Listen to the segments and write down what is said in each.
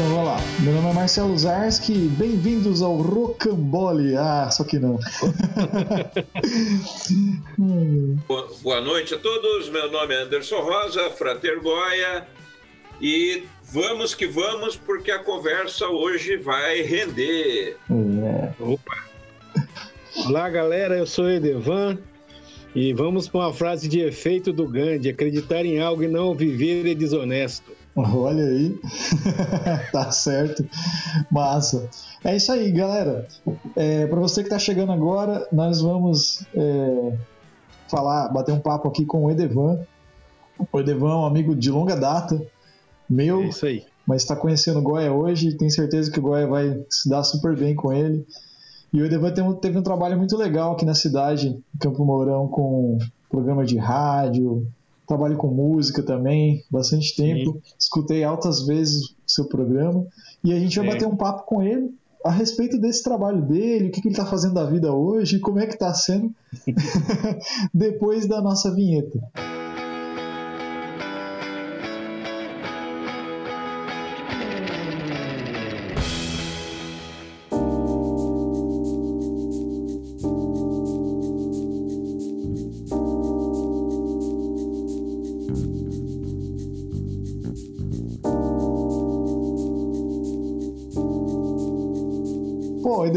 Então vamos lá. Meu nome é Marcelo Zarski, bem-vindos ao Rocambole. Ah, só que não. Boa noite a todos. Meu nome é Anderson Rosa, Frater Goya. E vamos que vamos, porque a conversa hoje vai render. É. Opa! Olá, galera. Eu sou Edevan. E vamos para uma frase de efeito do Gandhi: acreditar em algo e não viver é desonesto. Olha aí, tá certo, massa. É isso aí, galera. É, para você que está chegando agora, nós vamos é, falar, bater um papo aqui com o Edevan. O Edevan é um amigo de longa data, meu, é isso aí. mas está conhecendo o Goya hoje e tenho certeza que o Goya vai se dar super bem com ele. E o Edevan teve um trabalho muito legal aqui na cidade, em Campo Mourão, com programa de rádio, trabalho com música também, bastante tempo. Sim. Escutei altas vezes o seu programa. E a gente vai é. bater um papo com ele a respeito desse trabalho dele, o que, que ele está fazendo da vida hoje, como é que está sendo depois da nossa vinheta.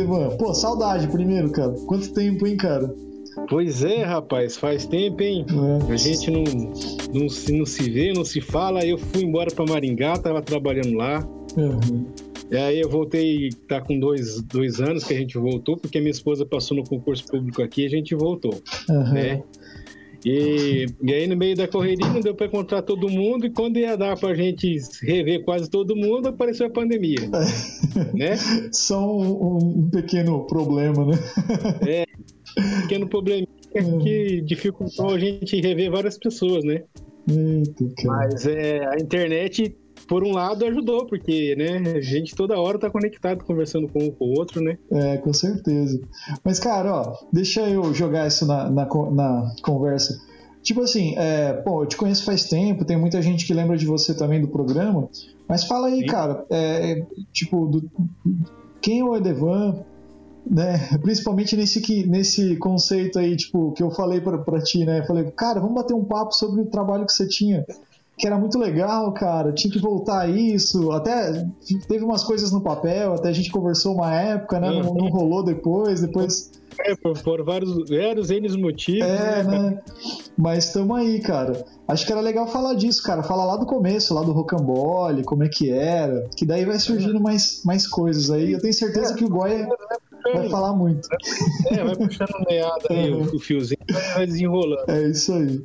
Edevan? Pô, saudade primeiro, cara. Quanto tempo, hein, cara? Pois é, rapaz, faz tempo, hein? É. A gente não, não, se, não se vê, não se fala. Eu fui embora para Maringá, tava trabalhando lá. Uhum. E aí eu voltei, tá com dois, dois anos que a gente voltou, porque minha esposa passou no concurso público aqui e a gente voltou, uhum. né? E, e aí, no meio da correria, não deu para encontrar todo mundo. E quando ia dar para a gente rever quase todo mundo, apareceu a pandemia. É. né? Só um, um, pequeno problema, né? é, um pequeno problema que dificultou a gente rever várias pessoas, né? Eita, Mas é, a internet por um lado ajudou, porque, né, a gente toda hora tá conectado, conversando com um com o outro, né? É, com certeza. Mas, cara, ó, deixa eu jogar isso na, na, na conversa. Tipo assim, é, pô, eu te conheço faz tempo, tem muita gente que lembra de você também do programa, mas fala aí, Sim. cara, é, tipo, do, quem é o Edevan, né? Principalmente nesse, que, nesse conceito aí, tipo, que eu falei pra, pra ti, né? Eu falei, cara, vamos bater um papo sobre o trabalho que você tinha que era muito legal, cara. Tinha que voltar a isso. Até teve umas coisas no papel, até a gente conversou uma época, né? Não, não rolou depois, depois. É, por, por vários, vários N motivos. É, né? né? Mas estamos aí, cara. Acho que era legal falar disso, cara. Falar lá do começo, lá do rocambole, como é que era. Que daí vai surgindo mais, mais coisas aí. Eu tenho certeza que o Goya vai falar muito. É, vai puxando meada aí o, o fiozinho, vai desenrolando. É isso aí.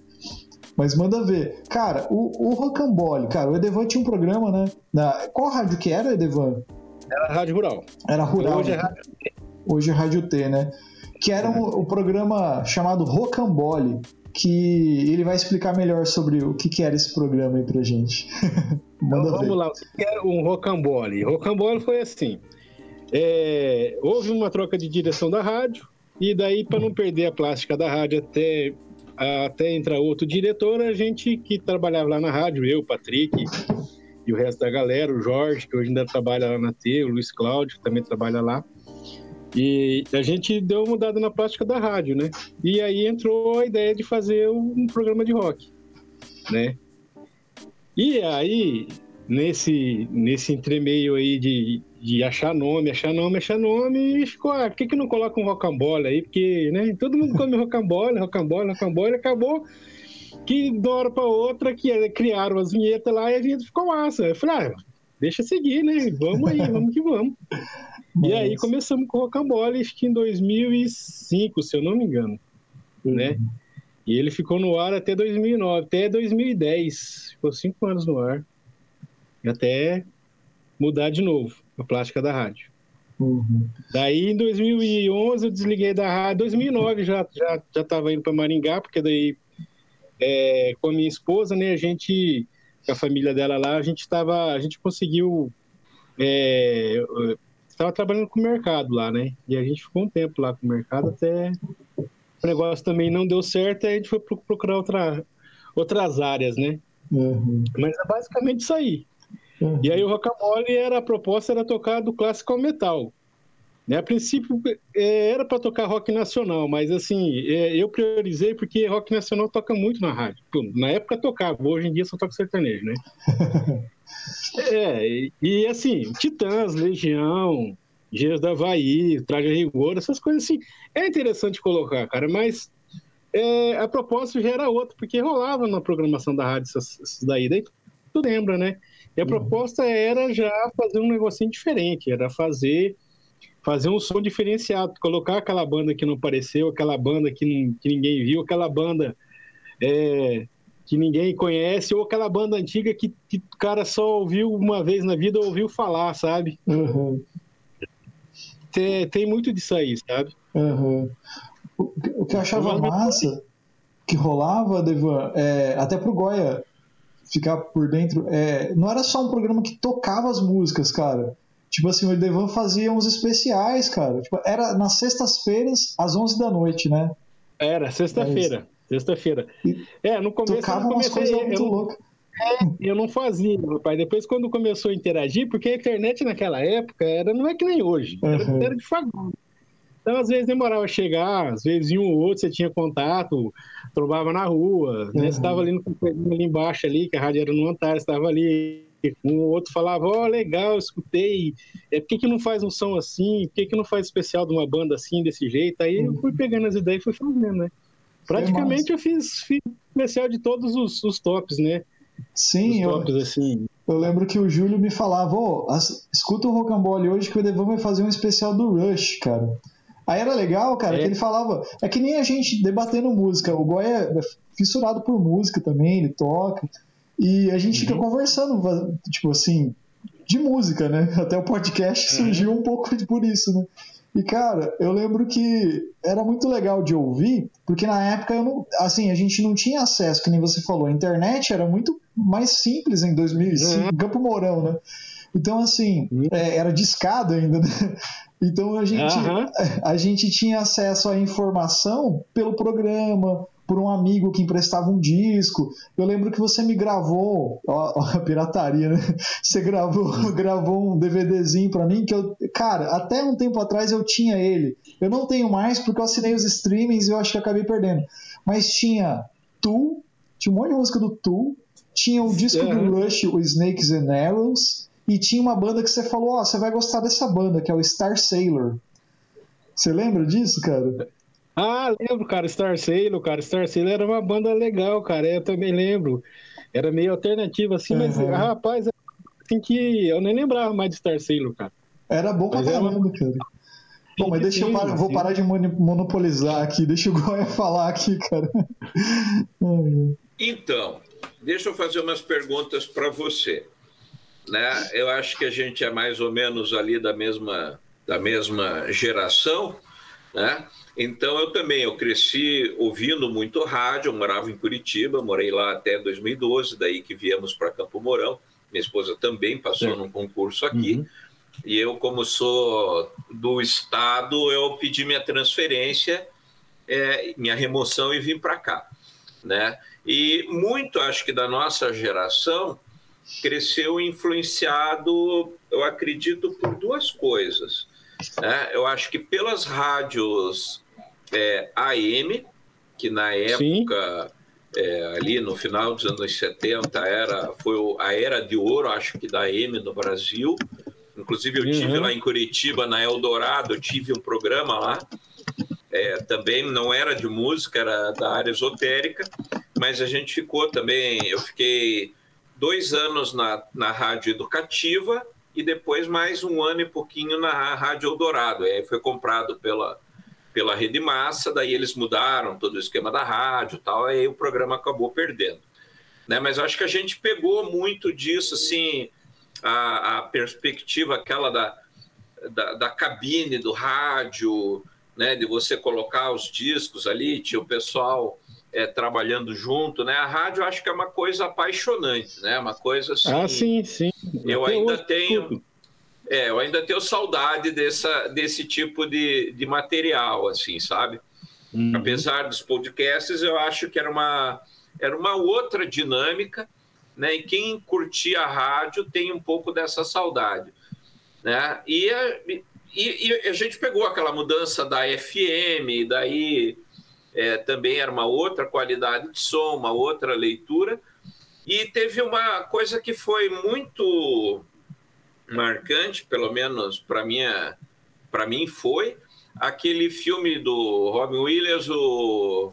Mas manda ver. Cara, o, o Rocambole, cara, o Edevan tinha um programa, né? Na, qual rádio que era, Edevan? Era Rádio Rural. Era Rural. Hoje é Rádio T. Hoje é Rádio T, né? Que era um, um programa chamado Rocambole, que ele vai explicar melhor sobre o que, que era esse programa aí pra gente. Manda então, vamos ver. lá, o que era um Rocambole? Rocambole foi assim. É, houve uma troca de direção da rádio, e daí, para não perder a plástica da rádio até até entrar outro diretor, a gente que trabalhava lá na rádio, eu, Patrick e o resto da galera, o Jorge, que hoje ainda trabalha lá na T, o Luiz Cláudio, que também trabalha lá. E a gente deu uma mudada na prática da rádio, né? E aí entrou a ideia de fazer um programa de rock, né? E aí, nesse, nesse entremeio aí de, de achar nome, achar nome, achar nome, e ficou, ah, por que, que não coloca um rocambole aí? Porque, né, todo mundo come rocambole, rocambole, rocambole, acabou que de uma hora para outra que criaram as vinhetas lá e a vinheta ficou massa. Eu falei, ah, deixa seguir, né? Vamos aí, vamos que vamos. e aí começamos com o rocambole, acho que em 2005, se eu não me engano, uhum. né? E ele ficou no ar até 2009, até 2010, ficou cinco anos no ar, até mudar de novo a plástica da rádio. Uhum. Daí em 2011 eu desliguei da rádio, 2009 já já já estava indo para Maringá, porque daí é, com a minha esposa, né, a gente com a família dela lá, a gente estava, a gente conseguiu estava é, trabalhando com o mercado lá, né? E a gente ficou um tempo lá com o mercado até o negócio também não deu certo, aí a gente foi procurar outra, outras áreas, né? Uhum. Mas é basicamente isso aí. Uhum. E aí o rocambole era a proposta era tocar do clássico ao metal. Né? A princípio é, era para tocar rock nacional, mas assim, é, eu priorizei porque rock nacional toca muito na rádio. Na época tocava, hoje em dia só toca sertanejo, né? é, e, assim, Titãs, Legião, Dias da Havaí, Traje a Rigor, essas coisas assim, é interessante colocar, cara, mas é, a proposta já era outra, porque rolava na programação da rádio essas, essas daí, daí tu lembra, né? E a uhum. proposta era já fazer um negocinho diferente, era fazer fazer um som diferenciado, colocar aquela banda que não apareceu, aquela banda que, que ninguém viu, aquela banda é, que ninguém conhece, ou aquela banda antiga que, que o cara só ouviu uma vez na vida, ouviu falar, sabe? Uhum. Tem, tem muito disso aí, sabe? Uhum. O, o, que eu achava massa, que rolava, Devan, é, até pro Goya ficar por dentro, é, não era só um programa que tocava as músicas, cara Tipo assim, o Devan fazia uns especiais, cara. Tipo, era nas sextas-feiras, às 11 da noite, né? Era, sexta-feira. Sexta-feira. É, no começo Tocava eu umas coisas muito loucas. É, eu não fazia, meu pai. Depois, quando começou a interagir, porque a internet naquela época era, não é que nem hoje, era, uhum. era de fagulho. Então, às vezes demorava a chegar, às vezes um ou outro você tinha contato, trombava na rua, né? Você estava ali no ali embaixo ali, que a rádio era no Antares, estava ali um outro falava, ó, oh, legal, escutei, é, por que, que não faz um som assim, por que, que não faz especial de uma banda assim, desse jeito? Aí eu fui pegando as ideias e fui fazendo, né? Praticamente eu fiz, fiz especial de todos os, os tops, né? Sim, os tops, eu, assim. eu lembro que o Júlio me falava, ó, oh, escuta o Rocambole hoje que o Edevan vai fazer um especial do Rush, cara. Aí era legal, cara, é. que ele falava. É que nem a gente debatendo música. O Goya é fissurado por música também, ele toca. E a gente uhum. fica conversando, tipo assim, de música, né? Até o podcast uhum. surgiu um pouco por isso, né? E, cara, eu lembro que era muito legal de ouvir, porque na época eu não, assim, a gente não tinha acesso, que nem você falou, a internet era muito mais simples em 2005, uhum. Campo Mourão, né? Então, assim, uhum. é, era discado ainda, né? Então a gente, uhum. a, a gente tinha acesso à informação pelo programa, por um amigo que emprestava um disco. Eu lembro que você me gravou, ó, ó a pirataria, né? Você gravou, gravou um DVDzinho para mim que eu, cara, até um tempo atrás eu tinha ele. Eu não tenho mais porque eu assinei os streamings e eu acho que acabei perdendo. Mas tinha Tu, tinha um monte de música do Tu, tinha o disco do Rush, o Snakes and Arrows, e tinha uma banda que você falou, ó, oh, você vai gostar dessa banda, que é o Star Sailor. Você lembra disso, cara? Ah, lembro, cara, Star Sailor, cara. Star Sailor era uma banda legal, cara. Eu também lembro. Era meio alternativa, assim, uhum. mas, rapaz, assim que eu nem lembrava mais de Star Sailor, cara. Era bom pra caramba, uma... cara. Bom, mas deixa eu parar, vou parar de monopolizar aqui, deixa o Goya falar aqui, cara. Então, deixa eu fazer umas perguntas para você. Né? Eu acho que a gente é mais ou menos ali da mesma, da mesma geração, né? Então eu também, eu cresci ouvindo muito rádio, eu morava em Curitiba, morei lá até 2012, daí que viemos para Campo Mourão. Minha esposa também passou num concurso aqui. Uhum. E eu, como sou do estado, eu pedi minha transferência, é, minha remoção e vim para cá, né? E muito, acho que da nossa geração, cresceu influenciado, eu acredito, por duas coisas. Né? Eu acho que pelas rádios é, AM, que na época, é, ali no final dos anos 70, era, foi a era de ouro, acho que da AM no Brasil. Inclusive, eu uhum. tive lá em Curitiba, na Eldorado, tive um programa lá. É, também não era de música, era da área esotérica, mas a gente ficou também. Eu fiquei dois anos na, na rádio educativa e depois mais um ano e pouquinho na Rádio Eldorado. Aí foi comprado pela, pela Rede Massa, daí eles mudaram todo o esquema da rádio tal, aí o programa acabou perdendo. Né? Mas eu acho que a gente pegou muito disso, assim, a, a perspectiva aquela da, da, da, cabine do rádio, né? de você colocar os discos ali, tinha o pessoal é, trabalhando junto, né? A rádio eu acho que é uma coisa apaixonante, né? Uma coisa assim. Ah, sim, sim. Eu ainda tenho. É, eu ainda tenho saudade dessa, desse tipo de, de material, assim, sabe? Uhum. Apesar dos podcasts, eu acho que era uma, era uma outra dinâmica, né? E quem curtia a rádio tem um pouco dessa saudade, né? E a, e, e a gente pegou aquela mudança da FM, daí é, também era uma outra qualidade de som, uma outra leitura. E teve uma coisa que foi muito marcante, pelo menos para minha para mim foi aquele filme do Robin Williams, o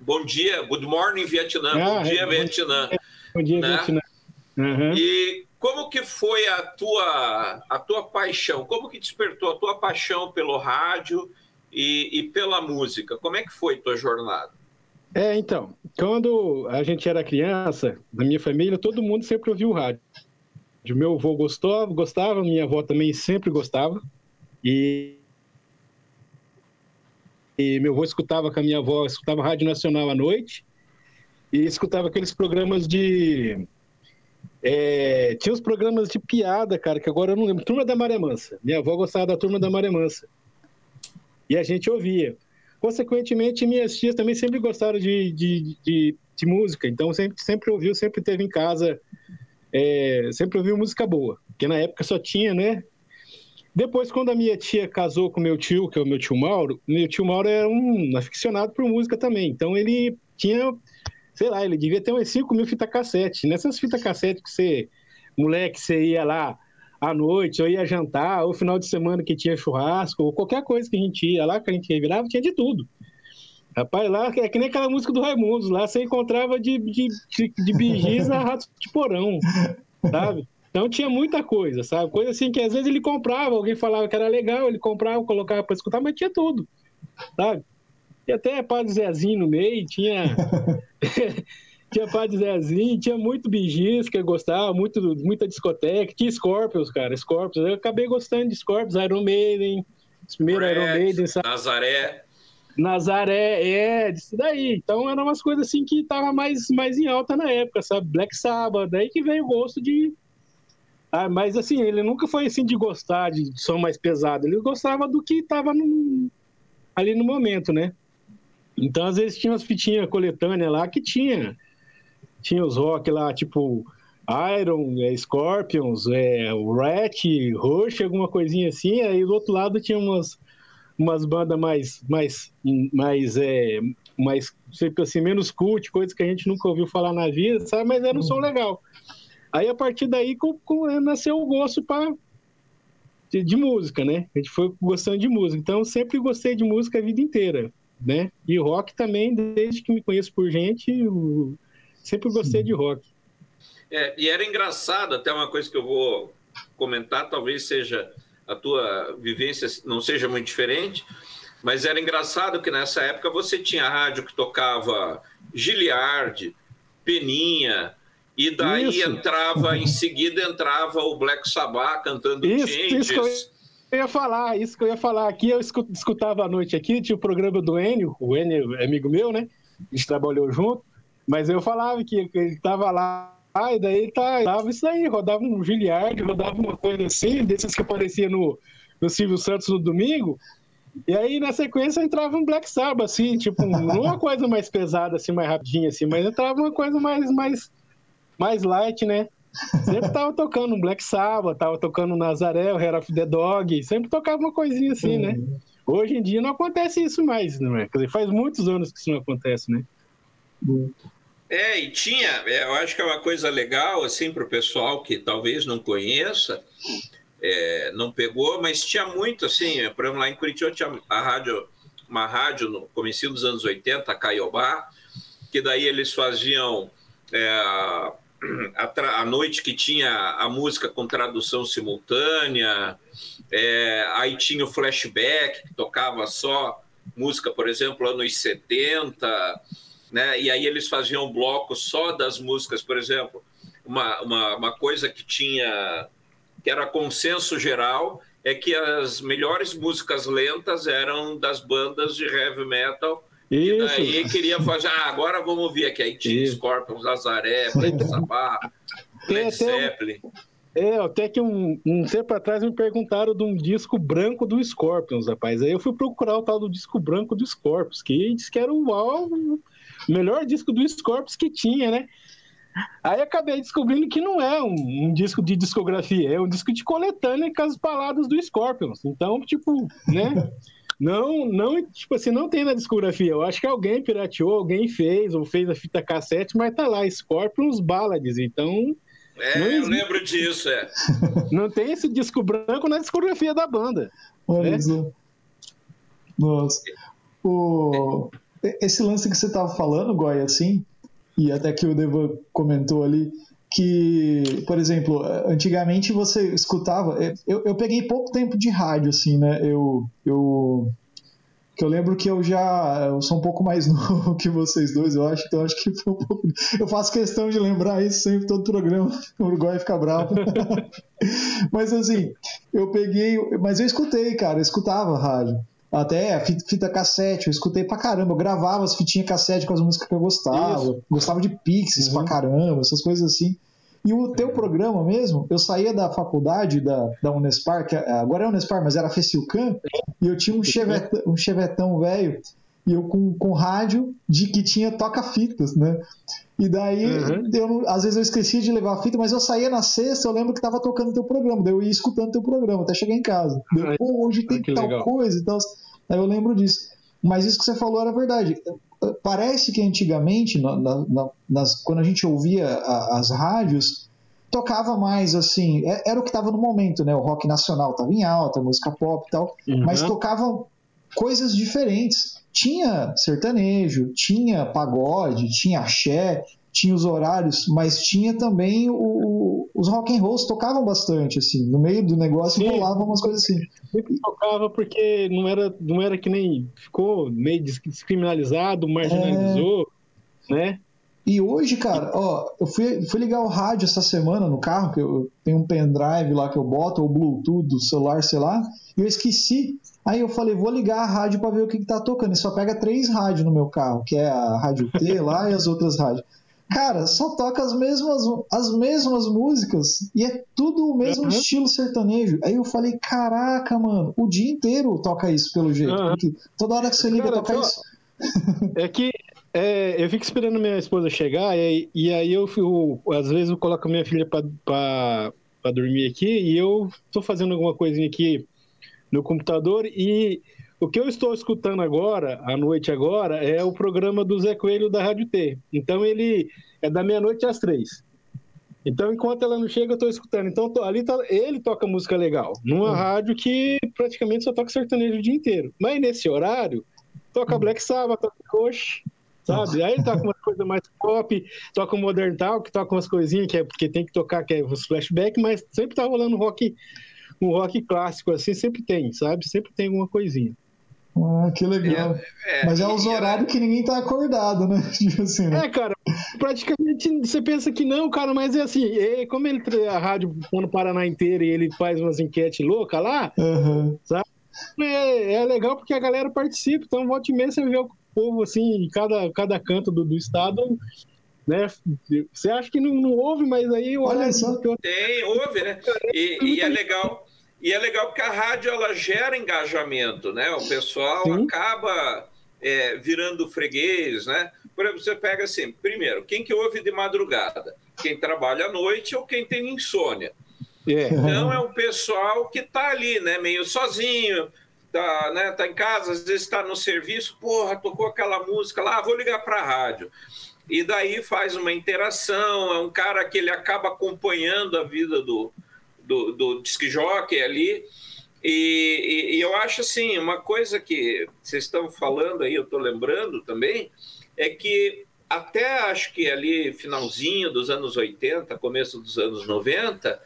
Bom Dia, Good Morning Vietnã, ah, Bom Dia é, Vietnã. Bom Dia né? Vietnã. Uhum. E como que foi a tua a tua paixão? Como que despertou a tua paixão pelo rádio e, e pela música? Como é que foi tua jornada? É, então, quando a gente era criança, na minha família, todo mundo sempre ouvia o rádio. Meu avô gostou, gostava, minha avó também sempre gostava. E, e meu avô escutava com a minha avó, escutava Rádio Nacional à noite e escutava aqueles programas de. É, tinha os programas de piada, cara, que agora eu não lembro. Turma da Maré Mansa. Minha avó gostava da Turma da Maré Mansa. E a gente ouvia. Consequentemente, minhas tias também sempre gostaram de, de, de, de música, então sempre, sempre ouviu, sempre teve em casa, é, sempre ouviu música boa, porque na época só tinha, né? Depois, quando a minha tia casou com meu tio, que é o meu tio Mauro, meu tio Mauro era um aficionado por música também, então ele tinha, sei lá, ele devia ter umas 5 mil fitas cassete. Nessas fitas cassete que você, moleque, você ia lá à noite, ou ia jantar, ou final de semana que tinha churrasco, ou qualquer coisa que a gente ia lá, que a gente revirava, tinha de tudo. Rapaz, lá é que nem aquela música do Raimundos, lá você encontrava de, de, de, de bigis a rato de porão, sabe? Então tinha muita coisa, sabe? Coisa assim que às vezes ele comprava, alguém falava que era legal, ele comprava, colocava para escutar, mas tinha tudo, sabe? E até Padre Zezinho no meio, tinha tinha Padre Zezinho, tinha muito Bigis que eu gostava, muito, muita discoteca, tinha Scorpions, cara, Scorpions. Eu acabei gostando de Scorpions, Iron Maiden, os primeiros Iron Maiden, sabe? Nazaré. Nazaré, é, disso daí. Então eram umas coisas assim que tava mais, mais em alta na época, sabe? Black Sabbath, daí que veio o gosto de. Ah, mas assim, ele nunca foi assim de gostar de som mais pesado, ele gostava do que tava no... ali no momento, né? Então, às vezes, tinha umas fitinhas coletâneas lá que tinha tinha os rock lá, tipo Iron, é, Scorpions, é, Rat, Rush, alguma coisinha assim. Aí do outro lado tinha umas, umas bandas mais, mais, mais, é, mais sempre assim, menos cult, coisas que a gente nunca ouviu falar na vida, sabe? Mas era um som uhum. legal. Aí a partir daí com, com, nasceu o gosto para de, de, música, né? A gente foi gostando de música. Então sempre gostei de música a vida inteira, né? E rock também, desde que me conheço por gente, Sempre gostei de rock. É, e era engraçado, até uma coisa que eu vou comentar, talvez seja a tua vivência não seja muito diferente, mas era engraçado que nessa época você tinha rádio que tocava Giliard, Peninha, e daí isso. entrava, em seguida entrava o Black Sabbath cantando isso, Changes. Isso eu ia falar, isso que eu ia falar. Aqui eu escutava à noite aqui, tinha o programa do Enio, o Enio é amigo meu, né? A gente trabalhou junto. Mas eu falava que ele tava lá, e daí ele tá, tava isso aí, rodava um Giliard, rodava uma coisa assim, desses que aparecia no, no Silvio Santos no domingo. E aí, na sequência, entrava um Black Sabbath, assim, tipo, não uma coisa mais pesada, assim, mais rapidinha, assim, mas entrava uma coisa mais, mais, mais light, né? Sempre tava tocando um Black Sabbath, tava tocando Nazaré, o Hair of the Dog, sempre tocava uma coisinha assim, né? Hoje em dia não acontece isso mais, né? Quer dizer, faz muitos anos que isso não acontece, né? É, e tinha, é, eu acho que é uma coisa legal, assim, para o pessoal que talvez não conheça, é, não pegou, mas tinha muito, assim, por exemplo, lá em Curitiba tinha a rádio, uma rádio no começo dos anos 80, a Caiobá, que daí eles faziam é, a, a, noite que tinha a música com tradução simultânea, é, aí tinha o flashback, que tocava só música, por exemplo, anos 70, né? E aí eles faziam um bloco só das músicas, por exemplo, uma, uma, uma coisa que tinha que era consenso geral é que as melhores músicas lentas eram das bandas de heavy metal. Isso. E daí queria fazer, ah, agora vamos ouvir aqui. Aí tinha Scorpions, Lazaré, Black Sabbath, Led Zeppelin. É, até que um, um tempo atrás me perguntaram de um disco branco do Scorpions, rapaz. Aí eu fui procurar o tal do disco branco do Scorpions, que disse que era o álbum melhor disco do Scorpions que tinha, né? Aí acabei descobrindo que não é um, um, disco de discografia, é um disco de coletânea com as baladas do Scorpions. Então, tipo, né? Não, não, tipo assim, não tem na discografia. Eu acho que alguém pirateou, alguém fez, ou fez a fita cassete, mas tá lá, Scorpions Ballads. Então. É, não eu lembro disso, é. Não tem esse disco branco na discografia da banda. Olha né? Nossa. O... Esse lance que você tava falando, Goy, assim, e até que o Devan comentou ali, que, por exemplo, antigamente você escutava. É, eu, eu peguei pouco tempo de rádio, assim, né? Eu, eu, que eu lembro que eu já. Eu sou um pouco mais novo que vocês dois, eu acho, então acho que foi um pouco. Eu faço questão de lembrar isso sempre, todo programa. O Uruguai fica bravo. mas assim, eu peguei. Mas eu escutei, cara, eu escutava rádio. Até fita cassete, eu escutei pra caramba. Eu gravava as fitinhas cassete com as músicas que eu gostava. Isso. Gostava de Pixies uhum. pra caramba, essas coisas assim. E o teu programa mesmo, eu saía da faculdade da, da Unespar, que agora é Unespar, mas era Fecilcan, e eu tinha um, chevetão, um chevetão velho, e eu com, com rádio de que tinha toca-fitas, né? E daí, uhum. eu, às vezes eu esquecia de levar a fita, mas eu saía na sexta, eu lembro que tava tocando teu programa, daí eu ia escutando teu programa até chegar em casa. Daí, Pô, hoje tem tal legal. coisa e tal. Aí eu lembro disso. Mas isso que você falou era verdade. Parece que antigamente, na, na, nas, quando a gente ouvia a, as rádios, tocava mais assim, é, era o que estava no momento, né? O rock nacional estava em alta, música pop e tal, uhum. mas tocavam coisas diferentes. Tinha sertanejo, tinha pagode, tinha axé, tinha os horários, mas tinha também o, o, os rock and rolls tocavam bastante, assim, no meio do negócio Sim. rolavam umas coisas assim. Sempre tocava porque não era, não era que nem ficou meio descriminalizado, marginalizou, é... né? E hoje, cara, ó, eu fui, fui ligar o rádio essa semana no carro, que eu tenho um pendrive lá que eu boto, ou Bluetooth do celular, sei lá, e eu esqueci. Aí eu falei, vou ligar a rádio para ver o que, que tá tocando. E só pega três rádios no meu carro, que é a Rádio T lá e as outras rádios. Cara, só toca as mesmas, as mesmas músicas e é tudo o mesmo uhum. estilo sertanejo. Aí eu falei, caraca, mano, o dia inteiro toca isso pelo jeito. Uhum. Toda hora que você liga, Cara, toca isso. É que é, eu fico esperando minha esposa chegar e, e aí eu, eu, às vezes eu coloco minha filha para dormir aqui e eu estou fazendo alguma coisinha aqui no computador e o que eu estou escutando agora, à noite agora, é o programa do Zé Coelho da Rádio T. Então ele é da meia-noite às três. Então, enquanto ela não chega, eu estou escutando. Então, ali tá, ele toca música legal, numa uhum. rádio que praticamente só toca sertanejo o dia inteiro. Mas nesse horário, toca. Black Sabbath, toca Coach, sabe? Aí ele toca uma coisa mais pop, toca o Modern Talk, toca umas coisinhas que é porque tem que tocar, que é os flashback, mas sempre tá rolando rock, um rock clássico assim, sempre tem, sabe? Sempre tem alguma coisinha. Ah, que legal. É, é, Mas é os horários que ninguém tá acordado, né? Tipo assim, né? É, cara, praticamente você pensa que não, cara, mas é assim, é, como ele a rádio tá no Paraná inteiro e ele faz umas enquetes loucas lá, uhum. sabe? É, é, legal porque a galera participa, então volte e meia você vê o povo assim, em cada, cada canto do, do estado né? Você acha que não, não ouve, mas aí olha só. Tem, ouve, né? E, e é legal. E é legal porque a rádio ela gera engajamento, né? O pessoal Sim. acaba é, virando freguês, né? Por exemplo, você pega assim, primeiro, quem que ouve de madrugada? Quem trabalha à noite ou quem tem insônia. É. Então é um pessoal que está ali, né? Meio sozinho, tá, né? tá em casa, às vezes está no serviço, porra, tocou aquela música lá, vou ligar para a rádio. E daí faz uma interação, é um cara que ele acaba acompanhando a vida do, do, do disc jockey ali. E, e, e, eu acho assim, uma coisa que vocês estão falando aí, eu estou lembrando também, é que até acho que ali finalzinho dos anos 80, começo dos anos 90,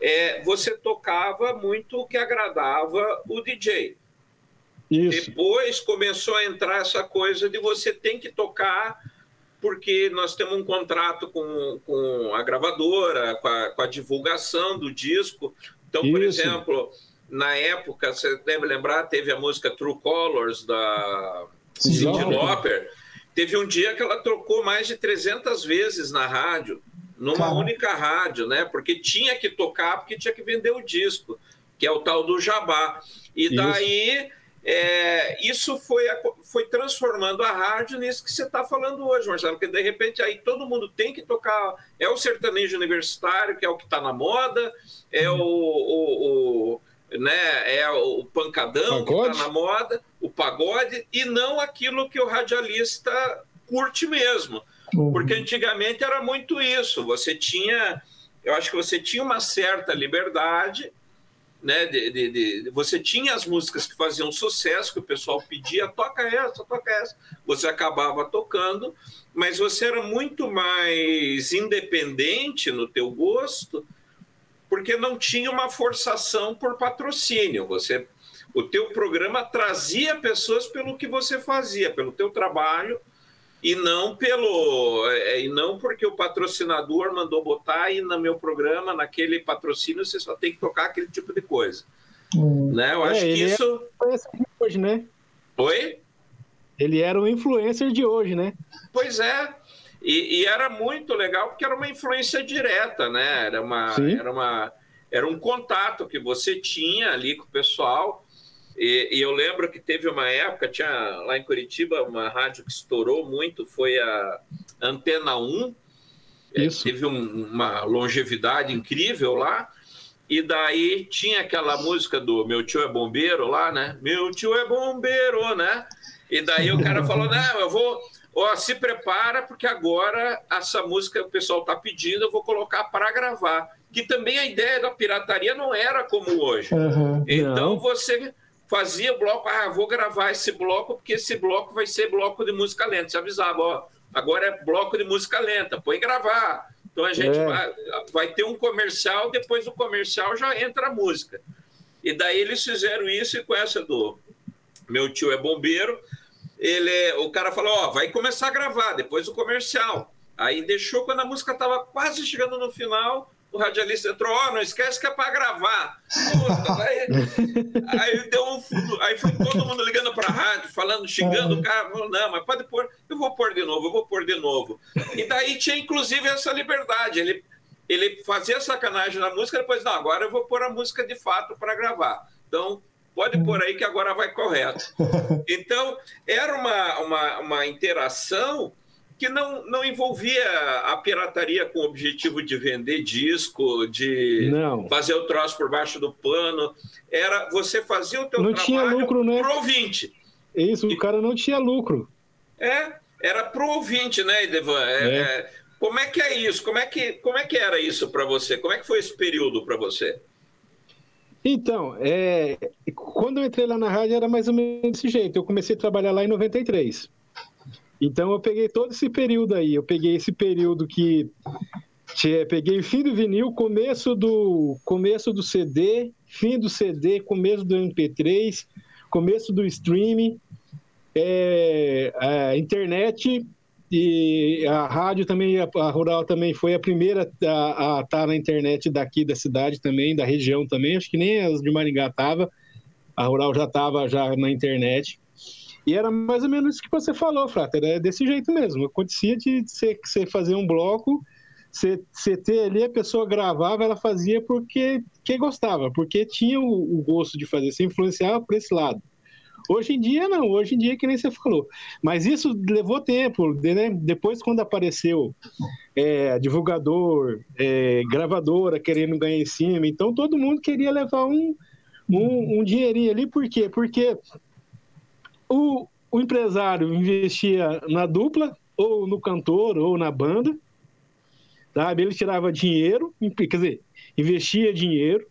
é, você tocava muito o que agradava o DJ. Isso. Depois começou a entrar essa coisa de você tem que tocar porque nós temos um contrato com, com a gravadora, com a, com a divulgação do disco. Então, Isso. por exemplo, na época, você deve lembrar, teve a música True Colors da Cyndi Lauper. Teve um dia que ela trocou mais de 300 vezes na rádio, numa única rádio, né? Porque tinha que tocar, porque tinha que vender o disco, que é o tal do jabá. E daí é, isso foi, foi transformando a rádio nisso que você está falando hoje, Marcelo, porque de repente aí todo mundo tem que tocar, é o sertanejo universitário, que é o que está na moda, é o, o, o né, é o pancadão pagode? que está na moda, o pagode, e não aquilo que o radialista curte mesmo. Uhum. Porque antigamente era muito isso, você tinha, eu acho que você tinha uma certa liberdade, né, de, de, de, você tinha as músicas que faziam sucesso, que o pessoal pedia, toca essa, toca essa, você acabava tocando, mas você era muito mais independente no teu gosto, porque não tinha uma forçação por patrocínio. Você, o teu programa trazia pessoas pelo que você fazia, pelo teu trabalho e não pelo é, e não porque o patrocinador mandou botar aí no meu programa naquele patrocínio você só tem que tocar aquele tipo de coisa. Hum. Né? Eu é, acho que isso é hoje, né? Oi? Ele era o influencer de hoje, né? Pois é. E, e, era muito legal porque era uma influência direta, né? Era, uma, era, uma, era um contato que você tinha ali com o pessoal. E, e, eu lembro que teve uma época, tinha lá em Curitiba uma rádio que estourou muito, foi a Antena 1. É, Isso. Teve um, uma longevidade incrível lá. E daí tinha aquela música do Meu Tio é Bombeiro lá, né? Meu tio é bombeiro, né? E daí o cara falou: Não, eu vou ó, se prepara, porque agora essa música o pessoal está pedindo, eu vou colocar para gravar. Que também a ideia da pirataria não era como hoje. Uhum, então não. você fazia bloco, ah, vou gravar esse bloco, porque esse bloco vai ser bloco de música lenta. Você avisava, ó, agora é bloco de música lenta, põe gravar. Então a gente é. vai, vai ter um comercial, depois do comercial já entra a música. E daí eles fizeram isso e com essa do meu tio é bombeiro, ele, o cara falou, ó, vai começar a gravar, depois o comercial. Aí deixou quando a música estava quase chegando no final, o radialista entrou, ó, oh, não esquece que é para gravar. Puta, aí, aí, deu um aí foi todo mundo ligando para a rádio, falando, xingando o cara, falou, não, mas pode pôr, eu vou pôr de novo, eu vou pôr de novo. E daí tinha inclusive essa liberdade, ele, ele fazia sacanagem na música, depois, não, agora eu vou pôr a música de fato para gravar. Então, pode pôr aí que agora vai correto. Então, era uma, uma, uma interação que não, não envolvia a pirataria com o objetivo de vender disco, de não. fazer o troço por baixo do pano. Era você fazia o teu não trabalho tinha lucro, né? pro ouvinte. Isso, e, o cara não tinha lucro. É, era pro ouvinte, né, Idevan? É, é. É, como é que é isso? Como é que, como é que era isso para você? Como é que foi esse período para você? Então, é, quando eu entrei lá na rádio era mais ou menos desse jeito. Eu comecei a trabalhar lá em 93. Então eu peguei todo esse período aí. Eu peguei esse período que peguei o fim do vinil, começo do começo do CD, fim do CD, começo do MP3, começo do streaming, é, a internet e a rádio também, a, Rural também foi a primeira a, estar tá na internet daqui da cidade também, da região também. Acho que nem as de Maringá estava. A Rural já estava já na internet. E era mais ou menos isso que você falou, Frater. Era desse jeito mesmo. Acontecia de você, fazer um bloco, você, ter ali, a pessoa gravava, ela fazia porque que gostava, porque tinha o, o gosto de fazer, se influenciava por esse lado. Hoje em dia, não. Hoje em dia, que nem você falou. Mas isso levou tempo. Né? Depois, quando apareceu é, divulgador, é, gravadora querendo ganhar em cima, então todo mundo queria levar um, um, um dinheirinho ali. Por quê? Porque o, o empresário investia na dupla, ou no cantor, ou na banda. Sabe? Ele tirava dinheiro, quer dizer, investia dinheiro,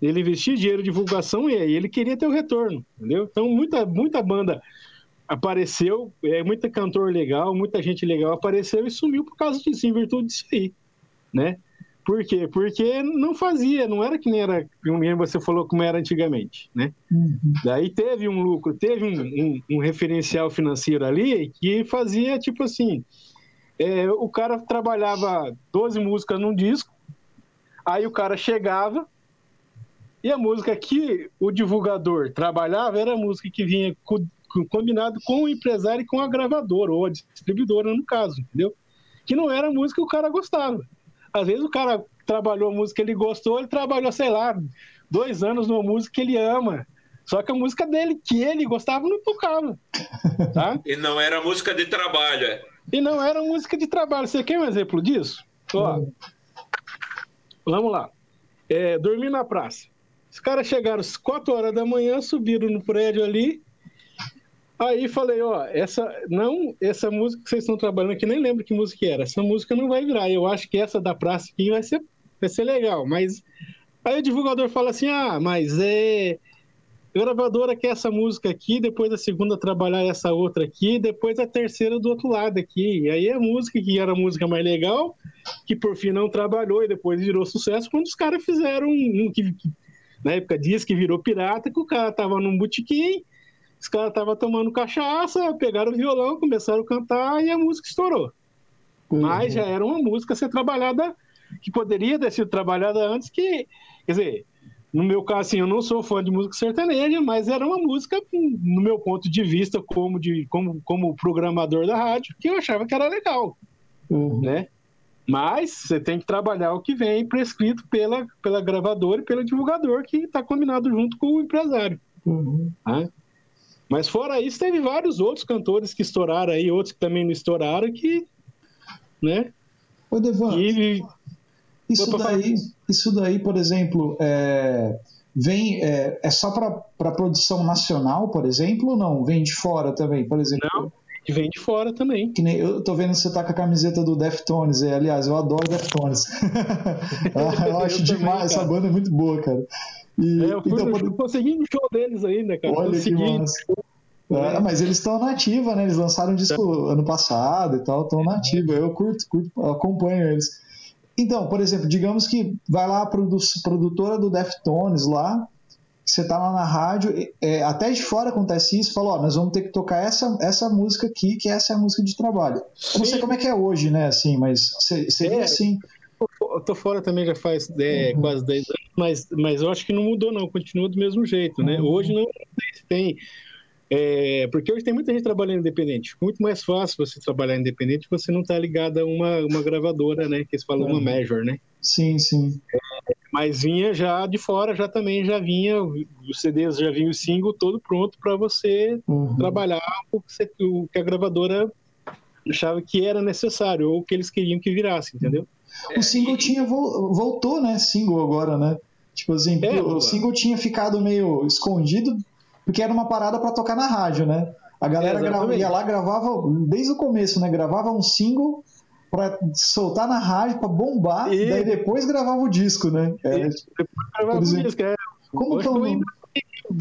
ele investia dinheiro em divulgação e aí ele queria ter o retorno, entendeu? Então muita, muita banda apareceu, é, muita cantor legal, muita gente legal apareceu e sumiu por causa disso, em virtude disso aí, né? Por quê? Porque não fazia, não era que nem era, como você falou, como era antigamente, né? Uhum. Daí teve um lucro, teve um, um, um, referencial financeiro ali que fazia, tipo assim, é, o cara trabalhava 12 músicas num disco, aí o cara chegava, e a música que o divulgador trabalhava era a música que vinha co combinado com o empresário e com a gravadora, ou a distribuidora, no caso, entendeu? Que não era a música que o cara gostava. Às vezes o cara trabalhou a música que ele gostou, ele trabalhou, sei lá, dois anos numa música que ele ama. Só que a música dele, que ele gostava, não tocava. Tá? E não era música de trabalho, é? E não era música de trabalho. Você quer um exemplo disso? Ó, vamos lá. É, dormir na praça. Os caras chegaram às 4 horas da manhã, subiram no prédio ali. Aí falei, ó, essa não, essa música que vocês estão trabalhando aqui, nem lembro que música era. Essa música não vai virar. Eu acho que essa da praça aqui vai ser, vai ser legal. Mas aí o divulgador fala assim, ah, mas é a gravadora quer essa música aqui, depois a segunda trabalhar essa outra aqui, depois a terceira do outro lado aqui. E aí a música que era a música mais legal, que por fim não trabalhou e depois virou sucesso, quando os caras fizeram um, um que, que, na época diz que virou pirata, que o cara tava num botequim, os caras estavam tomando cachaça, pegaram o violão, começaram a cantar e a música estourou. Uhum. Mas já era uma música a ser trabalhada, que poderia ter sido trabalhada antes, que, quer dizer, no meu caso, assim, eu não sou fã de música sertaneja, mas era uma música, no meu ponto de vista, como, de, como, como programador da rádio, que eu achava que era legal, uhum. né? Mas você tem que trabalhar o que vem prescrito pela, pela gravadora e pelo divulgador, que está combinado junto com o empresário. Uhum. Né? Mas fora isso, teve vários outros cantores que estouraram aí, outros que também não estouraram, que, né? Ô, Devan, que, isso daí, isso daí, por exemplo, é, vem é, é só para produção nacional, por exemplo, ou não? Vem de fora também, por exemplo? Não, vem de fora também. Que nem, eu tô vendo que você tá com a camiseta do Deftones, é, aliás, eu adoro Deftones. eu acho eu demais, também, essa banda é muito boa, cara. E, é, eu fui então, no, consegui um show deles ainda, cara. Olha consegui. que massa. É, mas eles estão na ativa, né? Eles lançaram um disco ano passado e tal, estão na ativa. Eu curto, curto, acompanho eles. Então, por exemplo, digamos que vai lá a produtora do Deftones lá, você tá lá na rádio, é, até de fora acontece isso, fala, ó, nós vamos ter que tocar essa, essa música aqui, que essa é a música de trabalho. Eu não sei como é que é hoje, né, assim, mas seria é, assim... Eu tô fora também já faz é, uhum. quase 10 anos, mas, mas eu acho que não mudou não, continua do mesmo jeito, né? Uhum. Hoje não tem é, porque hoje tem muita gente trabalhando independente. Muito mais fácil você trabalhar independente você não está ligado a uma, uma gravadora, né? Que eles falam uma major, né? Sim, sim. É, mas vinha já de fora, já também já vinha, os CDs já vinha o single todo pronto para você uhum. trabalhar o que, você, o que a gravadora achava que era necessário ou que eles queriam que virasse, entendeu? O single tinha voltou, né? Single agora, né? Tipo assim, é, o single tinha ficado meio escondido porque era uma parada para tocar na rádio, né? A galera grava, ia lá, gravava desde o começo, né? Gravava um single para soltar na rádio, para bombar, e daí depois gravava o disco, né? É, depois gravava exemplo, o disco, é. Como que é o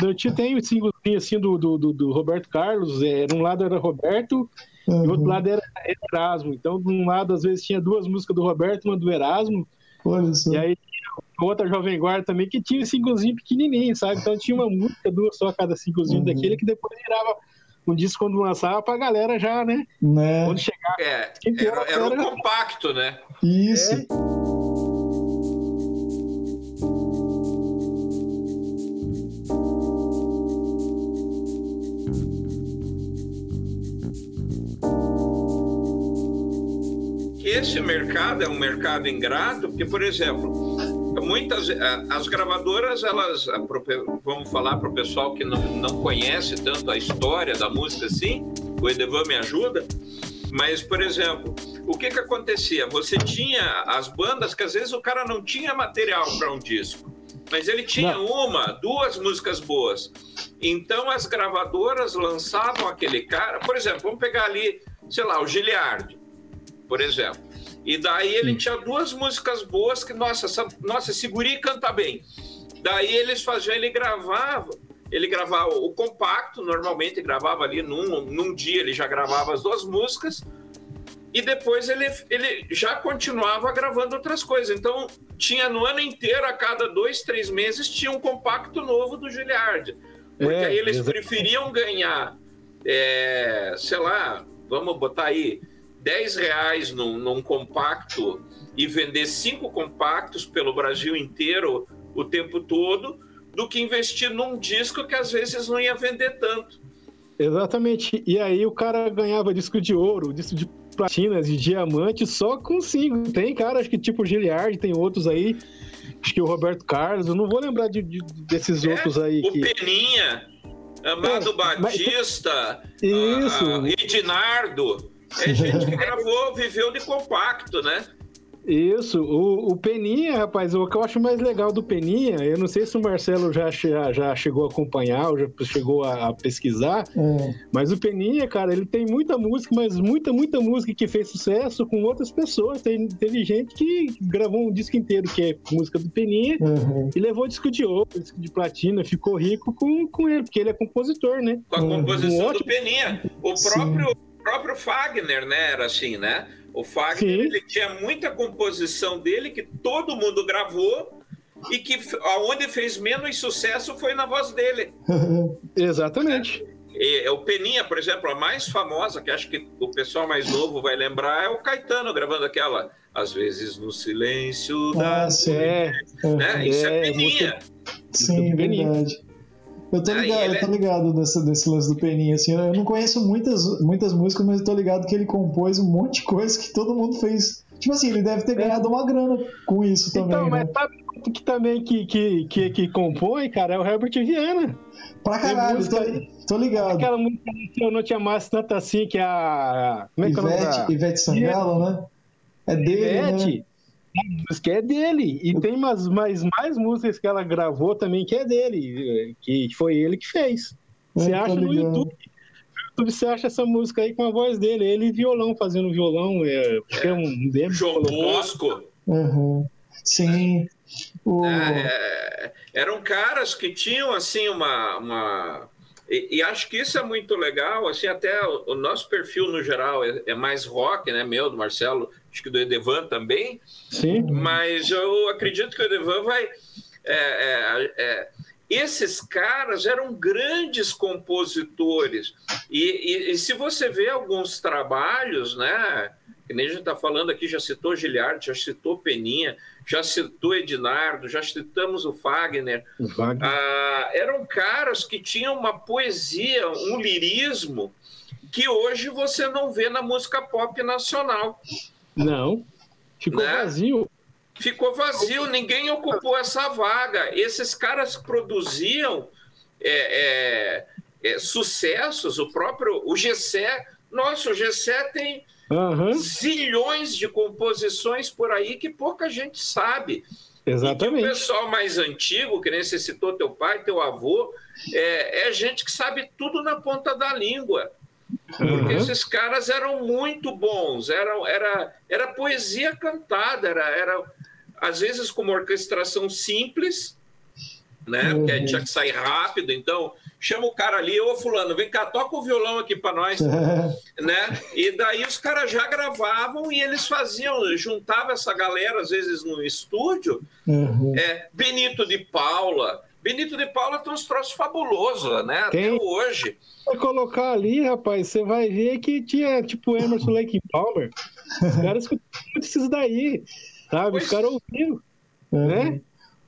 eu tinha tem o single assim do, do, do, do, Roberto Carlos, é, um lado era Roberto uhum. e o outro lado era Erasmo. Então, de um lado, às vezes, tinha duas músicas do Roberto, uma do Erasmo. Olha só. E aí outra Jovem Guarda também, que tinha um singlezinho pequenininho, sabe? Então tinha uma música, duas só cada singlezinho uhum. daquele, que depois virava um disco quando lançava pra galera já, né? né? Quando chegar. É, era, era, um compacto, né? Isso. É. esse mercado é um mercado ingrato, porque, por exemplo, muitas as gravadoras elas vamos falar para o pessoal que não, não conhece tanto a história da música assim o Edevan me ajuda mas por exemplo o que que acontecia? Você tinha as bandas que às vezes o cara não tinha material para um disco mas ele tinha não. uma duas músicas boas. Então as gravadoras lançavam aquele cara por exemplo vamos pegar ali sei lá o Giliardi por exemplo e daí ele tinha duas músicas boas que, nossa, essa, nossa, esse guri canta bem. Daí eles faziam, ele gravava, ele gravava o compacto, normalmente gravava ali num, num dia, ele já gravava as duas músicas, e depois ele, ele já continuava gravando outras coisas. Então, tinha no ano inteiro, a cada dois, três meses, tinha um compacto novo do Giliard. Porque é, aí eles exatamente. preferiam ganhar, é, sei lá, vamos botar aí, 10 reais num, num compacto e vender cinco compactos pelo Brasil inteiro o tempo todo, do que investir num disco que às vezes não ia vender tanto. Exatamente. E aí o cara ganhava disco de ouro, disco de platina, de diamante, só com cinco. Tem cara, acho que tipo Giliard, tem outros aí, acho que o Roberto Carlos, eu não vou lembrar de, de desses é, outros aí. O que... Peninha, Amado é, Batista, mas... Isso. A, a Edinardo. É gente que gravou, viveu de compacto, né? Isso, o, o, Peninha, rapaz, o que eu acho mais legal do Peninha, eu não sei se o Marcelo já, já, já chegou a acompanhar ou já chegou a, a pesquisar, é. mas o Peninha, cara, ele tem muita música, mas muita, muita música que fez sucesso com outras pessoas. Tem, teve gente que gravou um disco inteiro que é música do Peninha uhum. e levou disco de ouro, disco de platina, ficou rico com, com ele, porque ele é compositor, né? Com a composição um do Peninha. O próprio, próprio Fagner, né, era assim, né? O Fagner ele tinha muita composição dele que todo mundo gravou e que aonde fez menos sucesso foi na voz dele. Exatamente. E, o Peninha, por exemplo, a mais famosa, que acho que o pessoal mais novo vai lembrar, é o Caetano gravando aquela Às vezes no silêncio da. Ah, sim. É, né? Isso é, é Peninha. Sim, verdade. Eu tô ligado, eu tô é- ligado desse, desse lance do Peninha, assim, eu não conheço muitas, muitas músicas, mas eu tô ligado que ele compôs um monte de coisa que todo mundo fez. Tipo assim, ele deve ter ganhado uma grana com isso também. Então, mas né? sabe que também que, que, que, que compõe, cara, é o Herbert Viana. Pra caralho, música, tô, tô, ligado. Aquela música que eu não tinha mais tanto assim, que é a. Como é que Ivete, é Ivete Sangalo, né? É dele, né? Ivete. né? Música é dele. E tem mais, mais, mais músicas que ela gravou também que é dele, que foi ele que fez. Você acha no YouTube. No YouTube você acha essa música aí com a voz dele, ele e violão, fazendo violão. É, acho que é um demo. João Bosco. Uhum. Sim. O... É, é, eram caras que tinham assim uma, uma e, e, acho que isso é muito legal, assim, até o, o nosso perfil no geral é, é, mais rock, né? Meu, do Marcelo, acho que do Edevan também. Sim. Mas eu acredito que o Edevan vai. É, é, é esses caras eram grandes compositores. E, e, e, se você vê alguns trabalhos, né? Que nem a gente está falando aqui, já citou Giliard, já citou Peninha, já citou Ednardo, já citamos o Wagner. O Wagner. Ah, eram caras que tinham uma poesia, um lirismo que hoje você não vê na música pop nacional. Não, ficou né? vazio. Ficou vazio, ninguém ocupou essa vaga. Esses caras produziam é, é, é, sucessos, o próprio o Gessé, nossa, o Gessé tem Uhum. Zilhões de composições por aí que pouca gente sabe. Exatamente. o pessoal mais antigo, que citou teu pai, teu avô, é, é gente que sabe tudo na ponta da língua. Uhum. Porque esses caras eram muito bons, era, era, era poesia cantada, era, era às vezes com uma orquestração simples, né? Uhum. Porque tinha que sair rápido, então chama o cara ali, ô fulano, vem cá, toca o violão aqui para nós, né? E daí os caras já gravavam e eles faziam, juntava essa galera às vezes no estúdio, uhum. é, Benito de Paula, Benito de Paula tem uns troços fabulosos, né? Tem. Até hoje. Vai colocar ali, rapaz, você vai ver que tinha tipo Emerson Lake Palmer. Os caras escutavam muito isso daí, sabe? Pois... Os caras ouviram, uhum. né?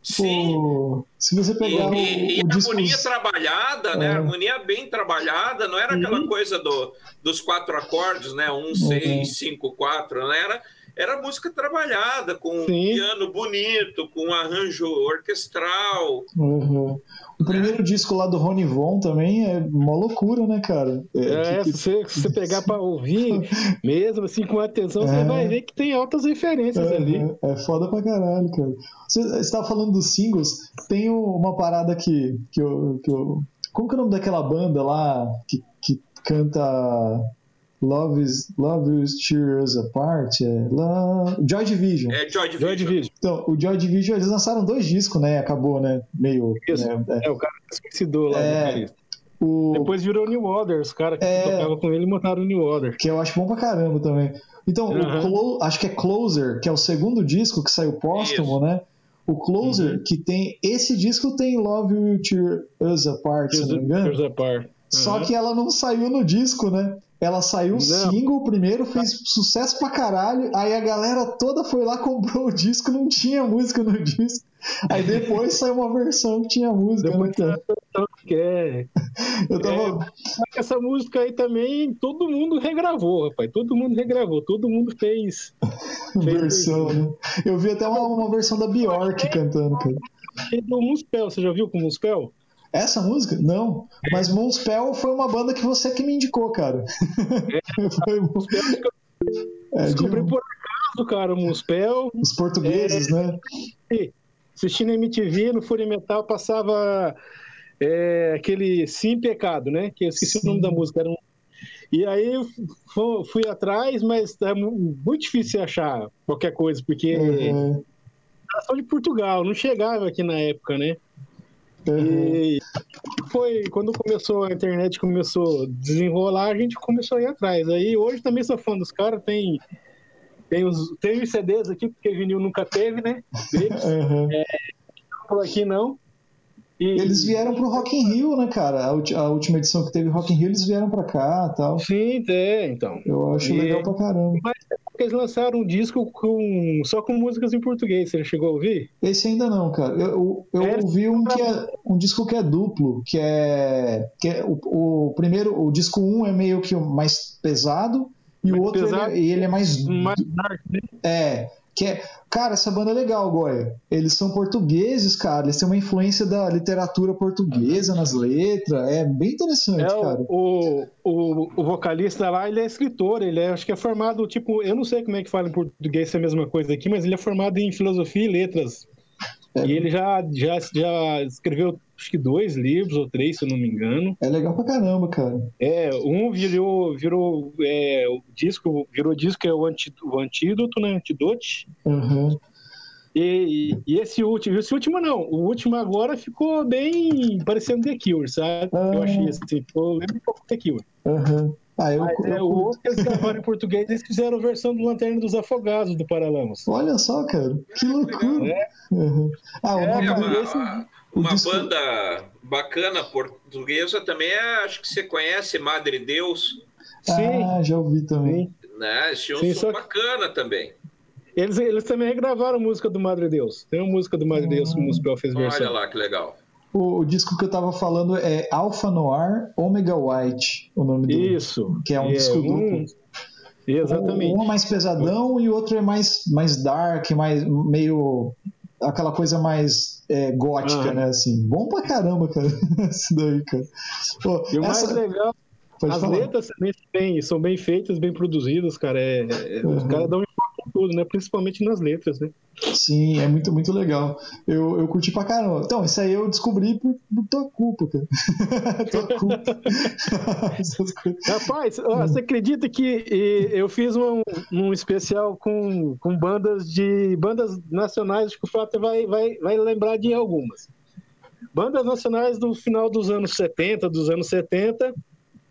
Sim. O... Se você pegar e, o, e, o a harmonia trabalhada, né? É. harmonia bem trabalhada, não era aquela uhum. coisa do, dos quatro acordes, né? Um, uhum. seis, cinco, quatro, né? Era, era música trabalhada, com Sim. um piano bonito, com um arranjo orquestral. Uhum. O primeiro disco lá do Rony Von também é uma loucura, né, cara? É, é que, se, você, se você pegar para ouvir, mesmo assim, com atenção, é. você vai ver que tem altas referências é, ali. É, é foda pra caralho, cara. Você estava falando dos singles, tem uma parada que, que, eu, que eu. Como que é o nome daquela banda lá que, que canta Love is Love is Tear Us Apart, é Love... Joy Division. É Joy Division. Joy Division. Então, o Joy Division eles lançaram dois discos, né? Acabou, né? Meio. Isso. Né? É. é. o cara esquecido lá é, o... Depois virou New Order, os caras que é... tocavam com ele montaram o New Order. Que eu acho bom pra caramba também. Então, uhum. acho que é Closer, que é o segundo disco que saiu póstumo, Isso. né? O Closer, uhum. que tem. Esse disco tem Love Will Tear Us Apart, se não me engano. Tears Apart. Só uhum. que ela não saiu no disco, né? Ela saiu Não. single primeiro, fez sucesso pra caralho, aí a galera toda foi lá, comprou o disco, não tinha música no disco. Aí depois saiu uma versão que tinha música, né? Que é. Eu tava... É, essa música aí também todo mundo regravou, rapaz. Todo mundo regravou, todo mundo fez. fez versão, né? Eu vi até uma, uma versão da Bjork cantando, cara. Do Muspel, você já viu com o Muspel? Essa música? Não. Mas Moonspell foi uma banda que você que me indicou, cara. É, foi... Moonspell é, Descobri de... por acaso, cara, o Moonspell. Os portugueses, é... né? Assistindo MTV, no Fúria Metal, passava é, aquele Sim Pecado, né? Que eu esqueci Sim. o nome da música. Era um... E aí fui, fui atrás, mas é muito difícil achar qualquer coisa, porque uhum. era só de Portugal, não chegava aqui na época, né? Uhum. E foi quando começou a internet, começou a desenrolar, a gente começou a ir atrás. Aí hoje também sou fã dos caras, tem tem os, tem os CDs aqui, porque vinil nunca teve, né? Uhum. É, por aqui não. E... Eles vieram pro Rock in Rio, né, cara? A, última edição que teve Rock in Rio, eles vieram pra cá tal. Sim, é, então. Eu acho e... legal pra caramba. Mas é eles lançaram um disco com, só com músicas em português, você chegou a ouvir? Esse ainda não, cara. Eu, eu, é, ouvi um, que é, um disco que é duplo, que é, que é o, o primeiro, o disco 1 um é meio que mais pesado, e o outro pesado, ele, ele, é mais. mais dark, né? É. Que é, cara, essa banda é legal, Goya. Eles são portugueses, cara. Eles têm uma influência da literatura portuguesa nas letras. É bem interessante, é, cara. O, o, o, vocalista lá, ele é escritor. Ele é, acho que é formado, tipo, eu não sei como é que fala em português se é a mesma coisa aqui, mas ele é formado em filosofia e letras. É. E ele já, já, já escreveu acho que dois livros ou três, se eu não me engano. É legal pra caramba, cara. É, um virou, virou é, o disco, virou disco que é o, anti, o Antídoto, né? Antidote. Uhum. E, e, esse último, esse último não, o último agora ficou bem parecendo The Cure, sabe? Ah. Eu achei assim, eu lembro um pouco The Cure. Uhum. Ah, eu, Mas, eu, é, o outro que eles gravaram em português, eles fizeram a versão do Lanterna dos Afogados do Paralamas. Olha só, cara, que loucura. É. Uhum. Ah, o é, nome uma, desse... uma disco... banda bacana portuguesa também é, acho que você conhece, Madre Deus. Sim. Ah, já ouvi também. Né? Esse é um som bacana também. Eles, eles também gravaram música do Madre Deus. Tem uma música do Madre Deus que o Muspel fez versão. Olha lá, que legal. O, o, disco que eu tava falando é Alpha Noir Omega White, o nome dele. Isso. Que é um é disco um... duplo. Exatamente. Um é mais pesadão e o outro é mais, mais dark, mais meio aquela coisa mais é, gótica, ah. né? Assim, bom pra caramba, cara. Isso daí, cara. Pô, e o essa... mais legal, Pode as falar. letras também são bem, são bem feitas, bem produzidas, cara. É, é, uhum. Os caras dão tudo, né? Principalmente nas letras, né? Sim, é muito, muito legal. Eu, eu curti pra caramba. Então, isso aí eu descobri por, por tua culpa, cara. tua culpa. Rapaz, você acredita que eu fiz um, um especial com, com bandas de bandas nacionais, acho que o Flávio vai, vai, vai lembrar de algumas. Bandas nacionais do final dos anos 70, dos anos 70,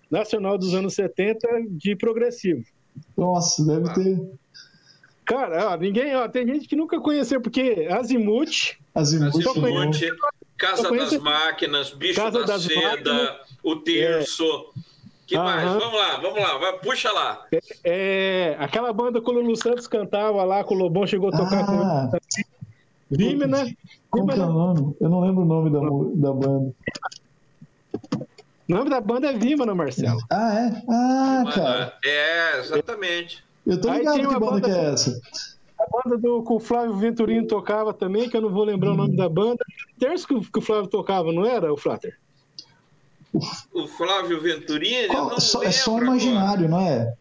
nacional dos anos 70 de progressivo. Nossa, deve ter Cara, ó, ninguém, ó, tem gente que nunca conheceu, porque Azimuth. Azimuth, Azimuth Casa das Máquinas, Bicho Casa da Seda, máquinas, O Terço. É. Que mais? Vamos lá, vamos lá, vai, puxa lá. É, é, aquela banda que o Lulu Santos cantava lá, que o Lobão chegou a tocar ah, com ele. Vímena. Como que é o nome? Eu não lembro o nome da, da banda. O nome da banda é Vímena, Marcelo. Ah, é? Ah, cara. É, exatamente. Eu tô ligado que banda, banda que é essa. A banda do, que o Flávio Venturino tocava também, que eu não vou lembrar hum. o nome hum. da banda. Terço que, que o Flávio tocava, não era, o Flatter? O Flávio Venturino? Qual, so, é som imaginário, não é?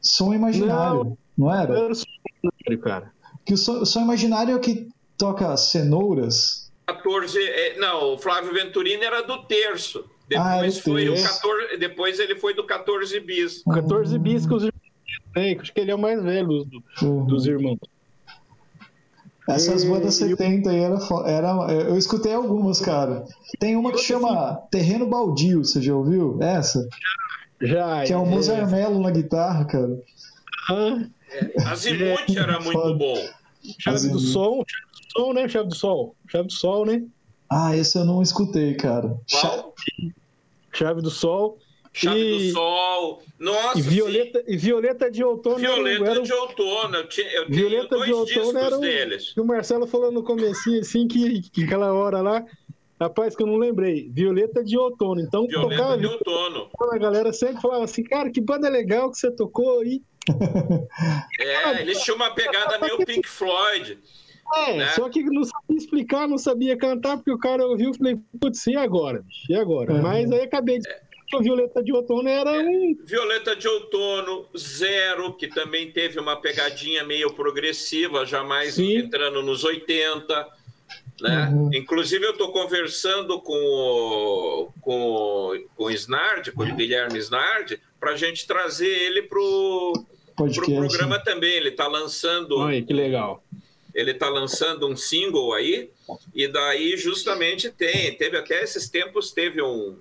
Som imaginário, não, não era? Era som imaginário, cara. Que o som, som imaginário é o que toca cenouras. 14, é, não, o Flávio Venturino era do terço. Depois, ah, foi o 14, depois ele foi do 14 bis. 14 bis que os acho que ele é o mais velho do, uhum. dos irmãos. Essas bandas 70 aí era, era. Eu escutei algumas, cara. Tem uma que chama Terreno Baldio, você já ouviu? Essa? Já. Que é o é. Mozart Mello na guitarra, cara. É. Azimuth era muito bom. Chave Azimuth. do Sol, Chave do Sol, né? Chave do Sol. Chave do Sol, né? Ah, esse eu não escutei, cara. Qual? Chave do Sol. Chave e... do Sol. Nossa, e Violeta, e Violeta de Outono. Violeta era, de Outono. Eu, tinha, eu Violeta tenho dois de Outono discos era um, deles. Que o Marcelo falou no comecinho, assim, que, que aquela hora lá. Rapaz, que eu não lembrei. Violeta de Outono. Então, Violeta tocava, de Outono. A galera sempre falava assim, cara, que banda legal que você tocou aí. É, eles tinham uma pegada meio Pink Floyd. É, né? só que não sabia explicar, não sabia cantar, porque o cara ouviu e falei, putz, e agora? E agora? Uhum. Mas aí acabei de. É. Violeta de Outono era um. Violeta de Outono, Zero, que também teve uma pegadinha meio progressiva, jamais Sim. entrando nos 80. Né? Uhum. Inclusive, eu estou conversando com o, com, com o Snard, com o Guilherme Snard, para a gente trazer ele para o pro programa também. Ele está lançando. Oi, que legal ele está lançando um single aí, e daí justamente tem, teve até esses tempos, teve um,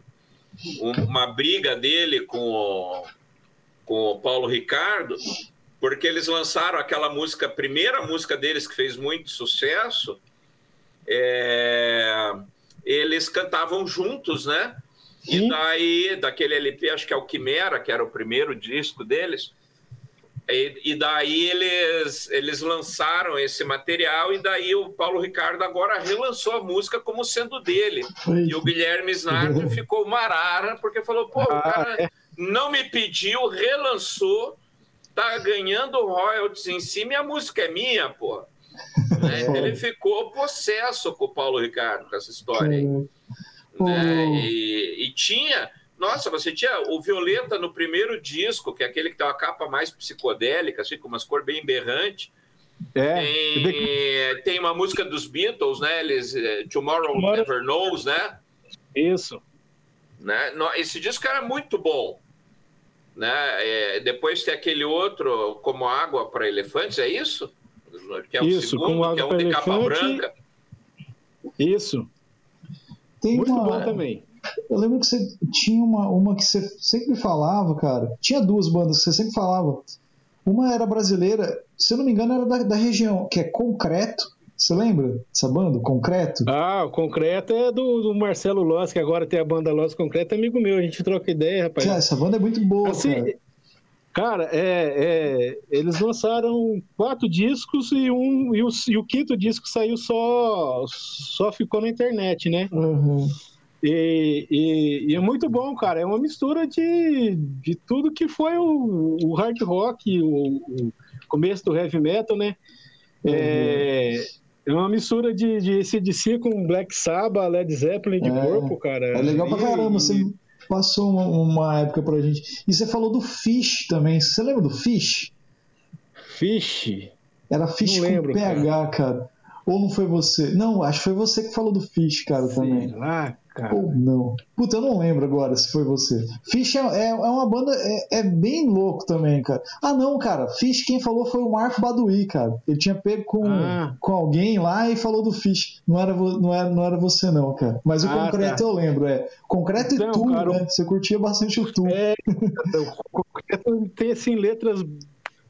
uma briga dele com o, com o Paulo Ricardo, porque eles lançaram aquela música, a primeira música deles que fez muito sucesso, é, eles cantavam juntos, né? E daí, daquele LP, acho que é o Quimera, que era o primeiro disco deles, e, e, daí eles, eles lançaram esse material, e daí o Paulo Ricardo agora relançou a música como sendo dele. E o Guilherme Snardo ficou marara, porque falou: pô, o ah, cara é. não me pediu, relançou, tá ganhando royalties em cima e a música é minha, pô. Né? Ele ficou possesso com o Paulo Ricardo com essa história aí. Né? E, e tinha nossa, você tinha o Violeta no primeiro disco, que é aquele que tem uma capa mais psicodélica, assim, com umas cores bem berrantes. É. Tem, tem, uma música dos Beatles, né? Eles, eh, Tomorrow, Tomorrow Never Knows, né? Isso. Né? Esse disco era muito bom. Né? É, depois tem aquele outro, Como Água para Elefantes, é isso? Que é o isso, segundo, que é um de capa branca. Isso. Tem muito uma... bom também. Eu lembro que você tinha uma, uma que você sempre falava, cara. Tinha duas bandas que você sempre falava. Uma era brasileira, se eu não me engano, era da, da região, que é Concreto. Você lembra dessa banda, Concreto? Ah, o Concreto é do, do Marcelo Loss, que agora tem a banda Loss Concreto, é amigo meu, a gente troca ideia, rapaz. Cara, essa banda é muito boa, assim, cara. Cara, é, é, eles lançaram quatro discos e, um, e o, e, o, quinto disco saiu só, só ficou na internet, né? Uhum. E, e, e, é muito bom, cara. É uma mistura de, de tudo que foi o, o hard rock, o, o, começo do heavy metal, né? Uhum. É, é, uma mistura de, de ACDC com Black Sabbath, Led Zeppelin de é, cara. É legal pra caramba, e, você passou uma, uma, época pra gente. E você falou do Fish também. Você lembra do Fish? Fish? Era Fish não com lembro, PH, cara. cara. Ou não foi você? Não, acho que foi você que falou do Fish, cara, Sei também. Lá, cara. Ou não. Puta, eu não lembro agora se foi você. Fish é, é, é uma banda, é, é, bem louco também, cara. Ah, não, cara. Fish, quem falou foi o Marco Baduí, cara. Ele tinha pego com, ah. com alguém lá e falou do Fish. Não era, não era, não era você, não, cara. Mas o ah, concreto tá. eu lembro, é. Concreto então, e tu, cara, né? Você curtia bastante o tu. É, o concreto tem, assim, letras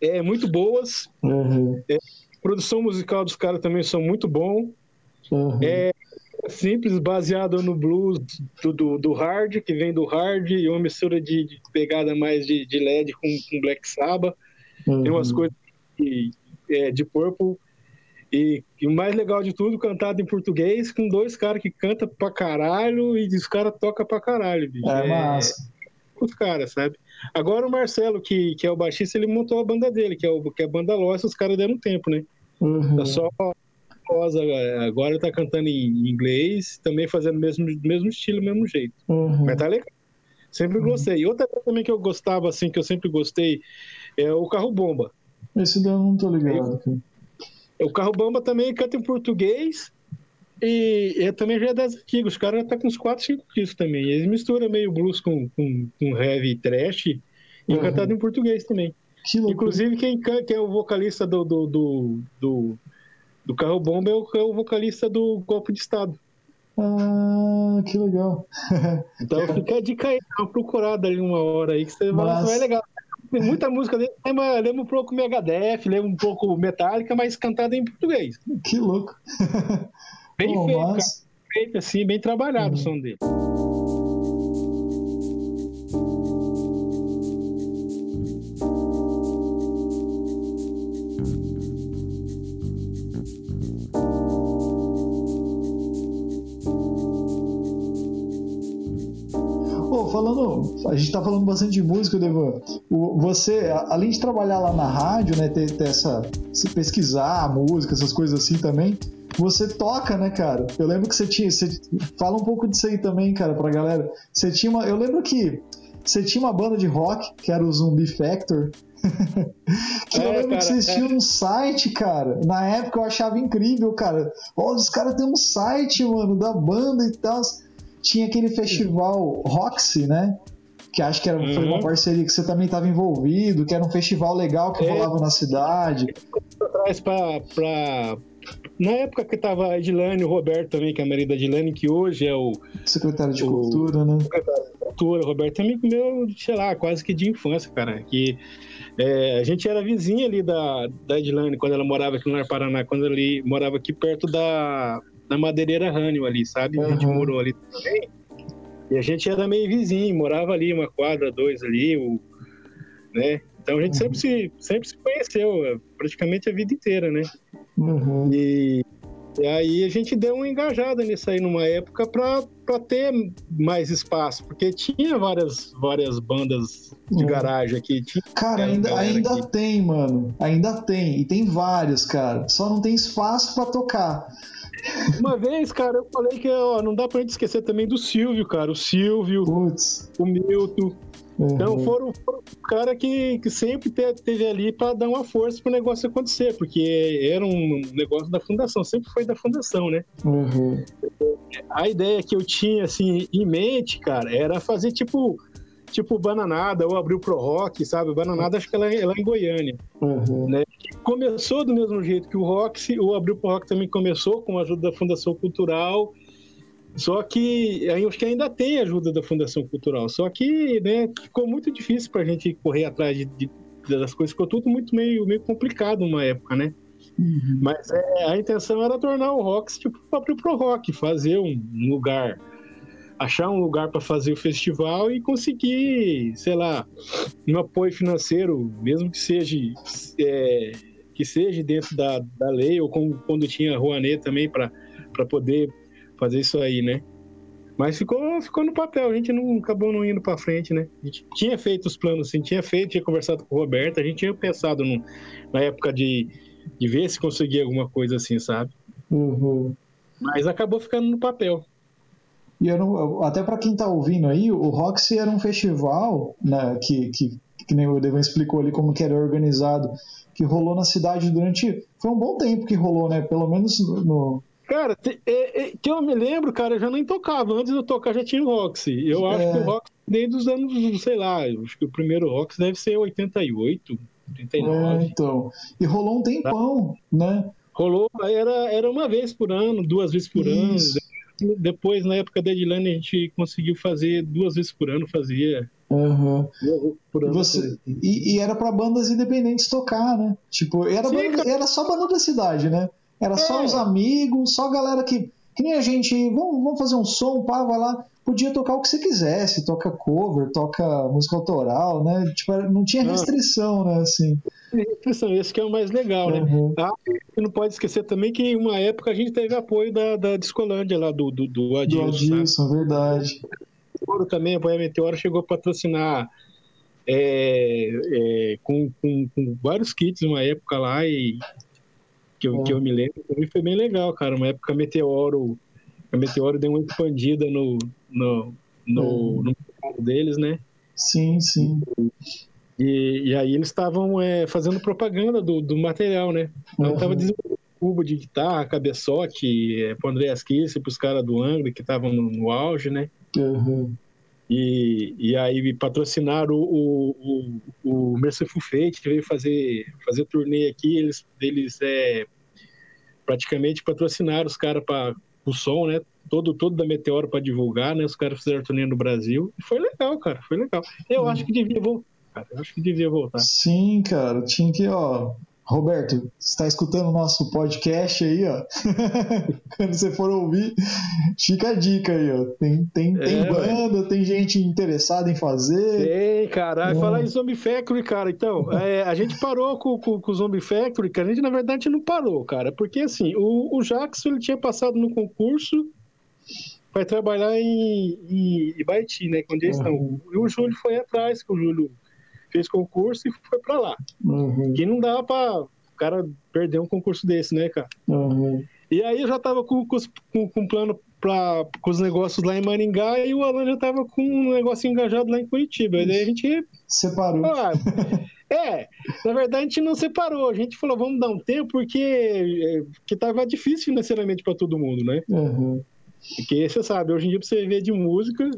é, muito boas. Uhum. É, produção musical dos caras também são muito bom. Uhum. É, simples, baseado no blues do, do, do, hard, que vem do hard, e uma mistura de, de pegada mais de, de LED com, com Black Sabbath. Uhum. Tem umas coisas de, é, de Purple. E, e, o mais legal de tudo, cantado em português, com dois caras que cantam pra caralho e os caras tocam pra caralho, bicho. É, é massa. Os caras, sabe? Agora o Marcelo, que, que é o baixista, ele montou a banda dele, que é, o, que é a banda Lost, os caras deram tempo, né? Uhum. Tá só Rosa, agora tá cantando em inglês, também fazendo o mesmo, mesmo estilo, mesmo jeito. Uhum. Mas tá legal. Sempre uhum. gostei. Outra coisa também que eu gostava, assim, que eu sempre gostei, é o Carro Bomba. Esse daí eu não tô ligado. É, o Carro Bomba também canta em português e, e também já é das antigas. Os caras tá com uns 4, 5 discos também. Eles misturam meio blues com, com, com heavy trash e uhum. cantado em português também. Que Inclusive, quem, quem é o vocalista do, do, do, do do Carro Bomba é o, é o vocalista do Golpe de Estado. Ah, que legal. então fica a dica aí, dá uma procurada ali uma hora aí, que você mas... vai, legal. Tem muita música dele, lembra, lembra um pouco Megadeth, lembra um pouco Metallica, mas cantada em português. Que louco. Bem Bom, feito, mas... feito assim, bem trabalhado uhum. o som dele. A gente tá falando bastante de música, Devan. Você, além de trabalhar lá na rádio, né, ter, ter essa, se pesquisar música, essas coisas assim também, você toca, né, cara? Eu lembro que você tinha, você fala um pouco disso aí também, cara, pra galera. Você tinha uma, eu lembro que você tinha uma banda de rock que era o Zumbi Factor. que é, eu lembro cara, que vocês é. tinham um site, cara. Na época eu achava incrível, cara. Ó, os caras têm um site, mano, da banda e tal. Tinha aquele festival Roxy, né? Que acho que era, uhum. foi uma uhum. parceria que você também estava envolvido, que era um festival legal que é. rolava na cidade. Atrás pra, pra, na época que tava a Edilane, o Roberto também, que é a marido da Edilane, que hoje é o. Secretário de o, Cultura, né? Secretário de Cultura, Roberto é amigo meu, sei lá, quase que de infância, cara. Que é, a gente era vizinha ali da, da Edilane, quando ela morava aqui no Paraná, quando ele morava aqui perto da, da Madeireira Rânio ali, sabe? Uhum. A gente morou ali também. E a gente era meio vizinho, morava ali uma quadra, dois ali, o, né? Então a gente uhum. sempre, se, sempre se conheceu, é, praticamente a vida inteira, né? Uhum. E, e, aí a gente deu uma engajada nisso aí numa época para ter mais espaço, porque tinha várias, várias bandas de uhum. garagem aqui. Tinha cara, ainda, ainda aqui. tem, mano. Ainda tem. E tem vários, cara. Só não tem espaço para tocar. Uma vez, cara, eu falei que ó, não dá pra gente esquecer também do Silvio, cara. O Silvio, Puts. o Milton. Uhum. Então foram, foram cara que, que sempre teve ali para dar uma força para o negócio acontecer, porque era um negócio da fundação, sempre foi da fundação, né? Uhum. A ideia que eu tinha assim em mente, cara, era fazer tipo tipo Bananada ou abrir o Pro Rock, sabe? Bananada acho que ela, ela é em Goiânia, uhum. né? Começou do mesmo jeito que o Rock, o Abril Pro Rock também começou com a ajuda da Fundação Cultural só que acho que ainda tem ajuda da Fundação Cultural. Só que né, ficou muito difícil para a gente correr atrás de, de, das coisas. Ficou tudo muito meio, meio complicado numa época, né? Uhum. Mas é, a intenção era tornar o Rocks tipo o próprio Pro Rock, fazer um lugar, achar um lugar para fazer o festival e conseguir, sei lá, um apoio financeiro, mesmo que seja é, que seja dentro da, da lei ou como quando tinha a Rouanet também para poder fazer isso aí, né? Mas ficou, ficou no papel, a gente não acabou não indo para frente, né? A gente tinha feito os planos, assim, tinha feito, tinha conversado com o Roberto, a gente tinha pensado na época de, de ver se conseguia alguma coisa assim, sabe? Uhum. Mas acabou ficando no papel. E não, até para quem tá ouvindo aí, o Roxy era um festival, né, que, que, que nem o Devan explicou ali como que era organizado, que rolou na cidade durante. Foi um bom tempo que rolou, né? Pelo menos no, Cara, é, é, que eu me lembro, cara, eu já nem tocava. Antes de eu tocar já tinha o Roxy. Eu acho é. que o Roxy, desde os anos, sei lá, acho que o primeiro Roxy deve ser 88, 89. É, então. E rolou um tempão, tá. né? Rolou, era, era uma vez por ano, duas vezes por Isso. ano. Depois, na época da Edilane, a gente conseguiu fazer duas vezes por ano, fazia. Uhum. Você, e, e, era para bandas independentes tocar, né? Tipo, era, Sim, banda, era só banda da cidade, né? Era só é. os amigos, só a galera que. Que nem a gente, vamos, vamos fazer um som, pá, vai lá. Podia tocar o que você quisesse, toca cover, toca música autoral, né? Tipo, não tinha ah. restrição, né? Assim. Restrição, esse que é o mais legal, né? Uhum. Ah, não pode esquecer também que em uma época a gente teve apoio da, da Discolândia lá, do, do, do Adilson. Do Adilson, verdade. O também, a Boia Meteora chegou a patrocinar é, é, com, com, com, vários kits uma época lá e que eu, é. que eu me lembro, também foi bem legal, cara. Uma época Meteoro, a Meteoro deu uma expandida no, no, no, é. no deles, né? Sim, sim. E, e aí eles estavam é, fazendo propaganda do, do material, né? Então uhum. tava desenvolvendo cubo de guitarra, cabeçote, é, pro André Asquisse, pros caras do Angra que estavam no, no, auge, né? Uhum. E, e aí patrocinaram o, o, o, o Merciful Fate, que veio fazer, fazer turnê aqui, eles, eles é, praticamente patrocinaram os caras para o som, né? Todo, todo da Meteoro para divulgar, né? Os caras fizeram turnê no Brasil. E foi legal, cara, foi legal. Eu uhum. acho que devia voltar, cara. Eu acho que devia voltar. Sim, cara, tinha que, ó, Roberto, está escutando o nosso podcast aí, ó. Quando você for ouvir, fica a dica aí, ó. Tem, tem, é, tem banda, tem gente interessada em fazer. Tem, caralho. É. Falar em Zombie Factory, cara. Então, é, a gente parou com, com, com o Zombie Factory, cara. A gente, na verdade, não parou, cara. Porque, assim, o, o Jackson, ele tinha passado no concurso vai trabalhar em, em Ibaiti, né? Onde eles uhum. estão. E o Júlio foi atrás, que o Júlio fez concurso e foi para lá. Uhum. Que não dá para o cara perder um concurso desse, né, cara? Uhum. E aí eu já tava com, com, com plano pra, com os negócios lá em Maringá e o Alan já tava com um negócio engajado lá em Curitiba. E daí a gente. Separou. Ah, é, na verdade a gente não separou. A gente falou, vamos dar um tempo porque é, que tava difícil financeiramente para todo mundo, né? Uhum. Porque você sabe, hoje em dia pra você ver de música.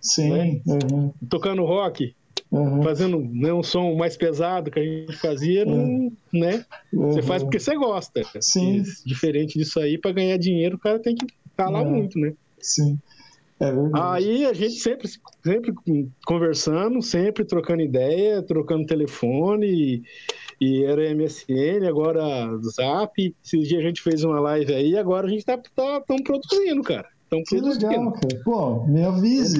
Sim. Né? Uhum. Tocando rock. Uhum. Fazendo né, um som mais pesado que a gente fazia, não, né? Você faz porque você gosta. Sim. E, diferente disso aí, para ganhar dinheiro, o cara tem que falar muito, né? Sim. É Aí a gente sempre, sempre conversando, sempre trocando ideia, trocando telefone, e, e era MSN, agora Zap. Esses dias a gente fez uma live aí, agora a gente tá, tá tão produzindo, cara. Estão produzindo. Legal, cara. Pô, me avise.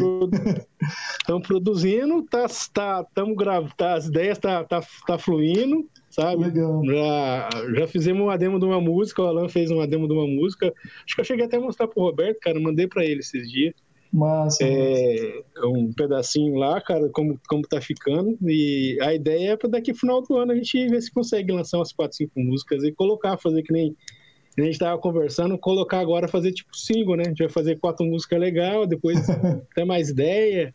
Estão produzindo, tá, tá, tamo grav... tá, as ideias tá, tá, tá fluindo, sabe? Legal. Já, já fizemos uma demo de uma música, o Alan fez uma demo de uma música. Acho que eu cheguei até a mostrar pro Roberto, cara, mandei para ele esses dias. Massa, é, um pedacinho lá, cara, como, como tá ficando. E a ideia é para daqui final do ano a gente ver se consegue lançar umas 4, 5 músicas e colocar, fazer que nem a gente tava conversando, colocar agora, fazer tipo single, né? A gente vai fazer quatro músicas legais, depois ter mais ideia,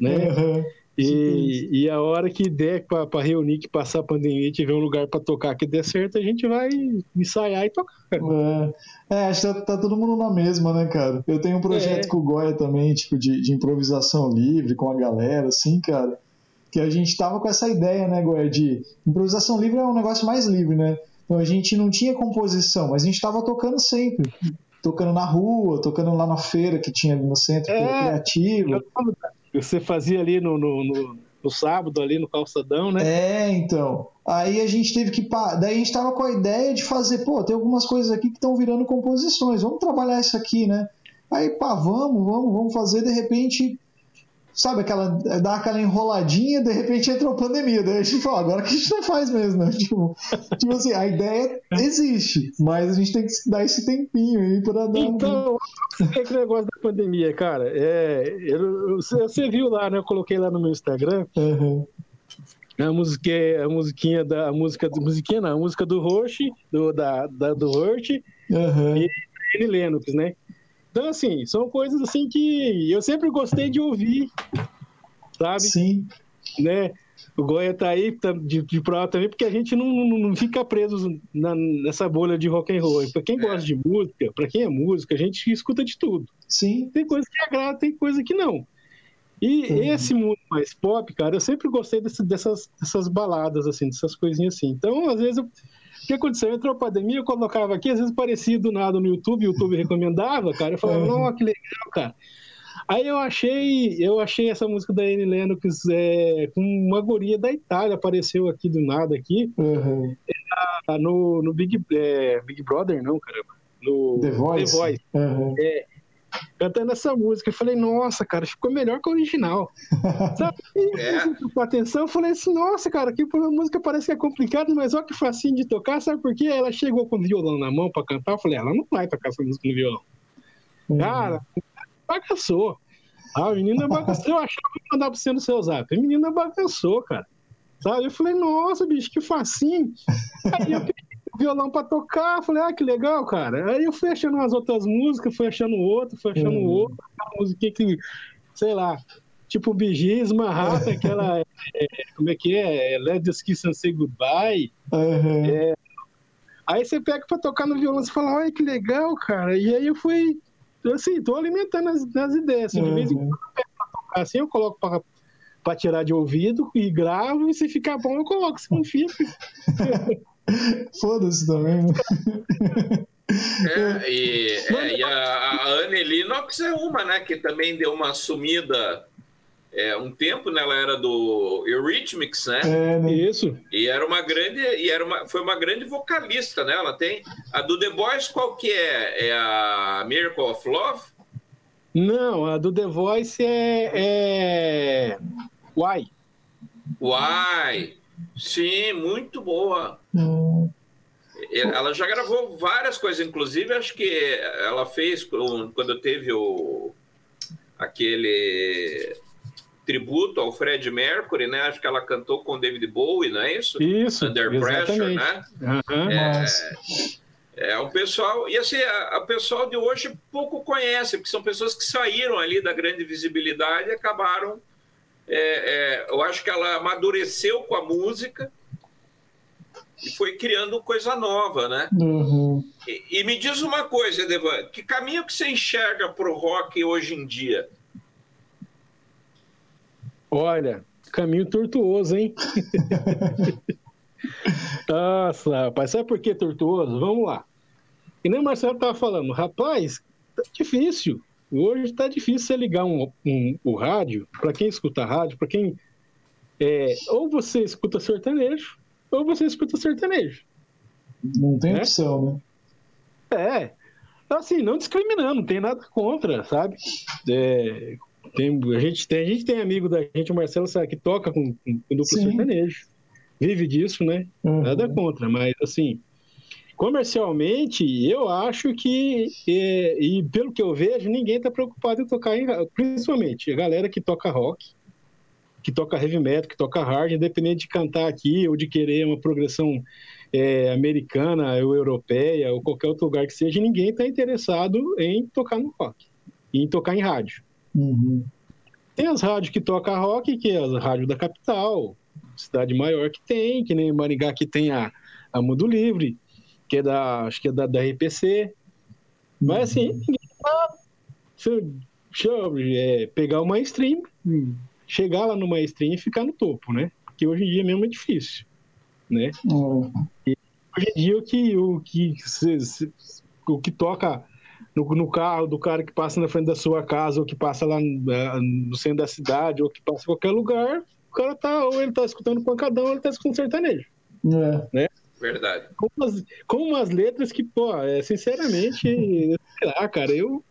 né? Uhum. E, e a hora que der para reunir, que passar a pandemia e tiver um lugar para tocar que dê certo, a gente vai ensaiar e tocar. É, é acho que tá, tá, todo mundo na mesma, né, cara? Eu tenho um projeto é. com o Goya também, tipo, de, de improvisação livre com a galera, assim, cara. Que a gente tava com essa ideia, né, Goya, de improvisação livre é um negócio mais livre, né? Então a gente não tinha composição, mas a gente estava tocando sempre. Tocando na rua, tocando lá na feira que tinha no centro é, criativo. Você fazia ali no, no, no, no, sábado, ali no calçadão, né? É, então. Aí a gente teve que. Daí a gente estava com a ideia de fazer, pô, tem algumas coisas aqui que estão virando composições, vamos trabalhar isso aqui, né? Aí, pá, vamos, vamos, vamos fazer, de repente sabe, aquela, dá aquela enroladinha, de repente entrou a pandemia. Daí a gente falou, agora que a gente não faz mesmo, né? Tipo, tipo assim, a ideia existe, mas a gente tem que dar esse tempinho aí para dar. Então, um... que negócio da pandemia, cara? É, eu, você viu lá, né? Eu coloquei lá no meu Instagram. Uhum. A musiquinha, a musiquinha da a música, musiquinha não, a música do Roche, do, da, da, do Hurt uhum. e N. Lennox, né? Então, assim, são coisas assim que eu sempre gostei de ouvir, sabe? Sim. Né? O Goya tá aí de, de prova também, porque a gente não, não, fica preso na, nessa bolha de rock and roll. Para quem gosta de música, para quem é música, a gente escuta de tudo. Sim. Tem coisa que agrada, tem coisa que não. E uhum. esse mundo mais pop, cara, eu sempre gostei desse, dessas, dessas baladas, assim, dessas coisinhas assim. Então, às vezes, eu, o que aconteceu? Entrou a pandemia, eu colocava aqui, às vezes parecia do nada no YouTube, o YouTube recomendava, cara. Eu falava, uhum. não, que legal, cara. Aí eu achei, eu achei essa música da Anne Lennox é, com uma guria da Itália, apareceu aqui do nada aqui. Uhum. É, no, no Big, é, Big Brother, não, caramba. No The Voice. The Voice. Uhum. É, cantando essa música. Eu falei, nossa, cara, ficou melhor que o original. Sabe? E é. com atenção, eu falei assim, nossa, cara, que a música parece que é complicada, mas olha que facinho de tocar, sabe por quê? Ela chegou com o violão na mão pra cantar, eu falei, ela não vai tocar essa música no violão. Uhum. Cara, bagaçou. Ah, a menina bagaçou. Eu achava que mandar pra você no seu zap. A menina bagaçou, cara. Sabe? Eu falei, nossa, bicho, que facinho. Aí eu violão para tocar. Falei, ah, que legal, cara. Aí eu fui achando umas outras músicas, fui achando outra, fui achando uhum. outra. Uma música que, sei lá, tipo Bijis, Marrata, aquela. É, como é que é? Let the Kiss and Say Goodbye. Uhum. É, aí você pega para tocar no violão e fala, olha que legal, cara. E aí eu fui, assim, tô alimentando as, as ideias. Assim, uhum. De vez em quando eu pego pra tocar assim, eu coloco para para tirar de ouvido e gravo, e se ficar bom eu coloco, se não fica. Foda-se também, né? É, e, é, e a, a Anne Linux é uma, né? Que também deu uma sumida é, um tempo, né? Ela era do Eurythmics, né? É, né? Isso. E era uma grande, e era uma, foi uma grande vocalista, né? Ela tem a do The Boys, qual que é? É a Miracle of Love? Não, a do The Voice é, é... Why. Why. Sim, muito boa. Hum. ela já gravou várias coisas, inclusive acho que ela fez quando teve o aquele tributo ao Fred Mercury, né? Acho que ela cantou com David Bowie, não é isso? Isso. Under. Pressure, né? Uhum. É, é, o pessoal e assim a, a pessoal de hoje pouco conhece, porque são pessoas que saíram ali da grande visibilidade e acabaram. É, é, eu acho que ela amadureceu com a música e foi criando coisa nova, né? Uhum. E, e, me diz uma coisa, Edevan, que caminho que você enxerga para o rock hoje em dia? Olha, caminho tortuoso, hein? Nossa, rapaz, sabe por que tortuoso? Vamos lá. E nem o Marcelo estava falando, rapaz, tá difícil. Hoje está difícil você ligar um, um, o rádio, para quem escuta rádio, para quem. É, ou você escuta sertanejo, ou você escuta sertanejo. Não tem né? opção, né? É. Assim, não discriminando, não tem nada contra, sabe? É, tem, a, gente tem, a gente tem amigo da gente, o Marcelo, sabe, que toca com, com duplo Sim. sertanejo. Vive disso, né? Uhum. Nada contra, mas assim, comercialmente, eu acho que, é, e pelo que eu vejo, ninguém está preocupado em tocar, em, principalmente a galera que toca rock, que toca heavy metal, que toca hard, independente de cantar aqui ou de querer uma progressão é, americana ou europeia ou qualquer outro lugar que seja, ninguém está interessado em tocar no rock, em tocar em rádio. Uhum. Tem as rádios que tocam rock, que é a rádio da capital, cidade maior que tem, que nem Maringá que tem a, a Mundo Livre, que é da, acho que é da, da RPC. Mas assim, uhum. se eu, se eu é, pegar uma stream, chegar lá numa stream e ficar no topo, né? Porque hoje em dia mesmo é difícil, né? Uhum. hoje em dia o que, o que, se, se, o que toca no, no, carro do cara que passa na frente da sua casa, ou que passa lá no, é, no centro da cidade, ou que passa em qualquer lugar, o cara tá, ou ele tá escutando pancadão, ou ele tá escutando sertanejo. É. Né? Verdade. Com umas, com umas letras que, pô, é, sinceramente, sei lá, cara, eu.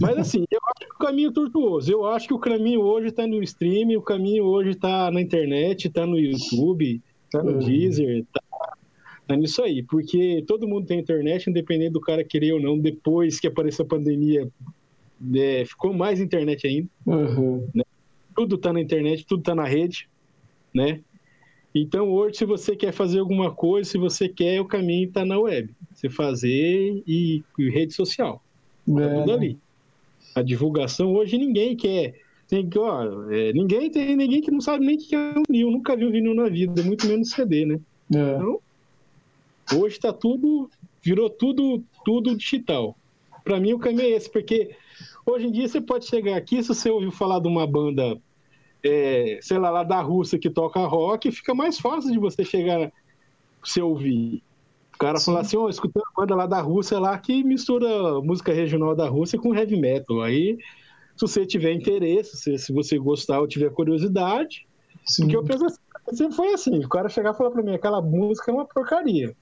Mas assim, eu acho que o caminho é tortuoso. Eu acho que o caminho hoje tá no stream, o caminho hoje tá na internet, tá no YouTube, tá no uhum. Deezer, tá é nisso aí, porque todo mundo tem internet, independente do cara querer ou não, depois que apareceu a pandemia, é, ficou mais internet ainda. Uhum. Né? Tudo está na internet, tudo está na rede, né? Então, hoje, se você quer fazer alguma coisa, se você quer, o caminho está na web. Você fazer e, e rede social. Tá é. tudo ali. A divulgação, hoje, ninguém quer. Tem, ó, é, ninguém tem ninguém que não sabe nem o que é um vinil, nunca viu vinil na vida, muito menos CD, né? É. Então, Hoje está tudo, virou tudo, tudo digital. Para mim o caminho é esse, porque hoje em dia você pode chegar aqui, se você ouviu falar de uma banda, é, sei lá, lá da Rússia que toca rock, fica mais fácil de você chegar, você ouvir. O cara falar assim, ó, oh, escutando uma banda lá da Rússia lá que mistura música regional da Rússia com heavy metal. Aí, se você tiver interesse, se, se você gostar ou tiver curiosidade, Sim. porque eu penso assim, sempre foi assim, o cara chegar e falar pra mim, aquela música é uma porcaria.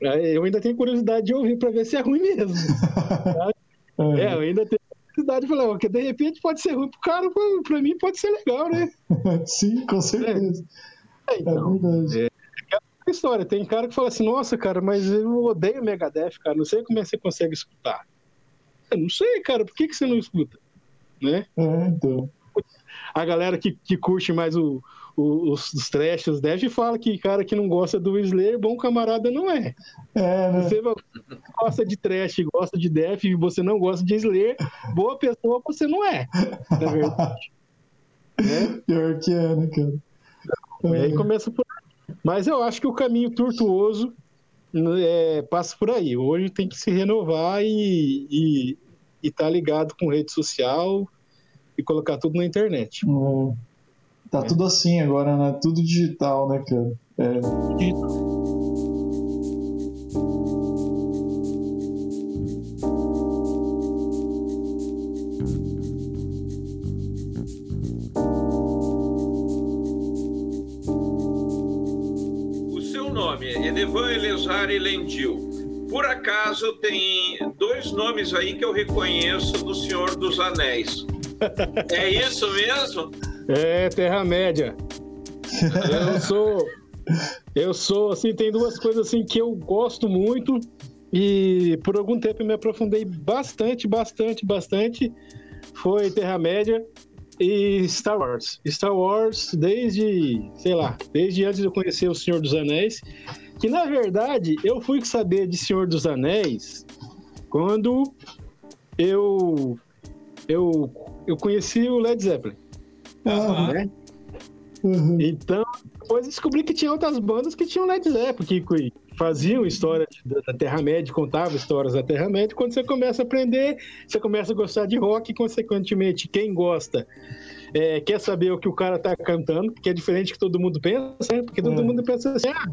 Eu ainda tenho curiosidade de ouvir para ver se é ruim mesmo. é, eu ainda tenho curiosidade de falar, porque de repente pode ser ruim pro cara, para mim pode ser legal, né? Sim, com certeza. É, é então, é verdade. É, é história. Tem cara que fala assim, nossa, cara, mas eu odeio Megadeth, cara. Não sei como é que você consegue escutar. Eu não sei, cara, por que, que você não escuta? Né? É, então. A galera que, que curte mais o, os, os trash, os dev fala que cara que não gosta do Slayer, bom camarada não é. é né? Você gosta de trash, gosta de death e você não gosta de Slayer, boa pessoa você não é. Na verdade. é? Pior que é, né, cara? E aí começa por aí. Mas eu acho que o caminho tortuoso é, passa por aí. Hoje tem que se renovar e, e, e tá ligado com rede social e colocar tudo na internet. Uhum. Tá tudo assim agora, né? Tudo digital, né, cara? É. O seu nome é Edevan Elezari Lendil. Por acaso tem dois nomes aí que eu reconheço do Senhor dos Anéis. É isso mesmo? É, Terra-média. Eu sou. Eu sou, assim, tem duas coisas assim que eu gosto muito e por algum tempo eu me aprofundei bastante, bastante, bastante. Foi Terra-média e Star Wars. Star Wars desde, sei lá, desde antes de eu conhecer o Senhor dos Anéis, que na verdade eu fui saber de Senhor dos Anéis quando eu eu, eu conheci o Led Zeppelin. Uhum. Né? Uhum. Então, depois descobri que tinha outras bandas que tinham Led Zeppelin, que faziam história da Terra-média, contavam histórias da Terra-média. Quando você começa a aprender, você começa a gostar de rock, e, consequentemente, quem gosta é, quer saber o que o cara está cantando, que é diferente do que todo mundo pensa, né? porque todo uhum. mundo pensa assim, ah,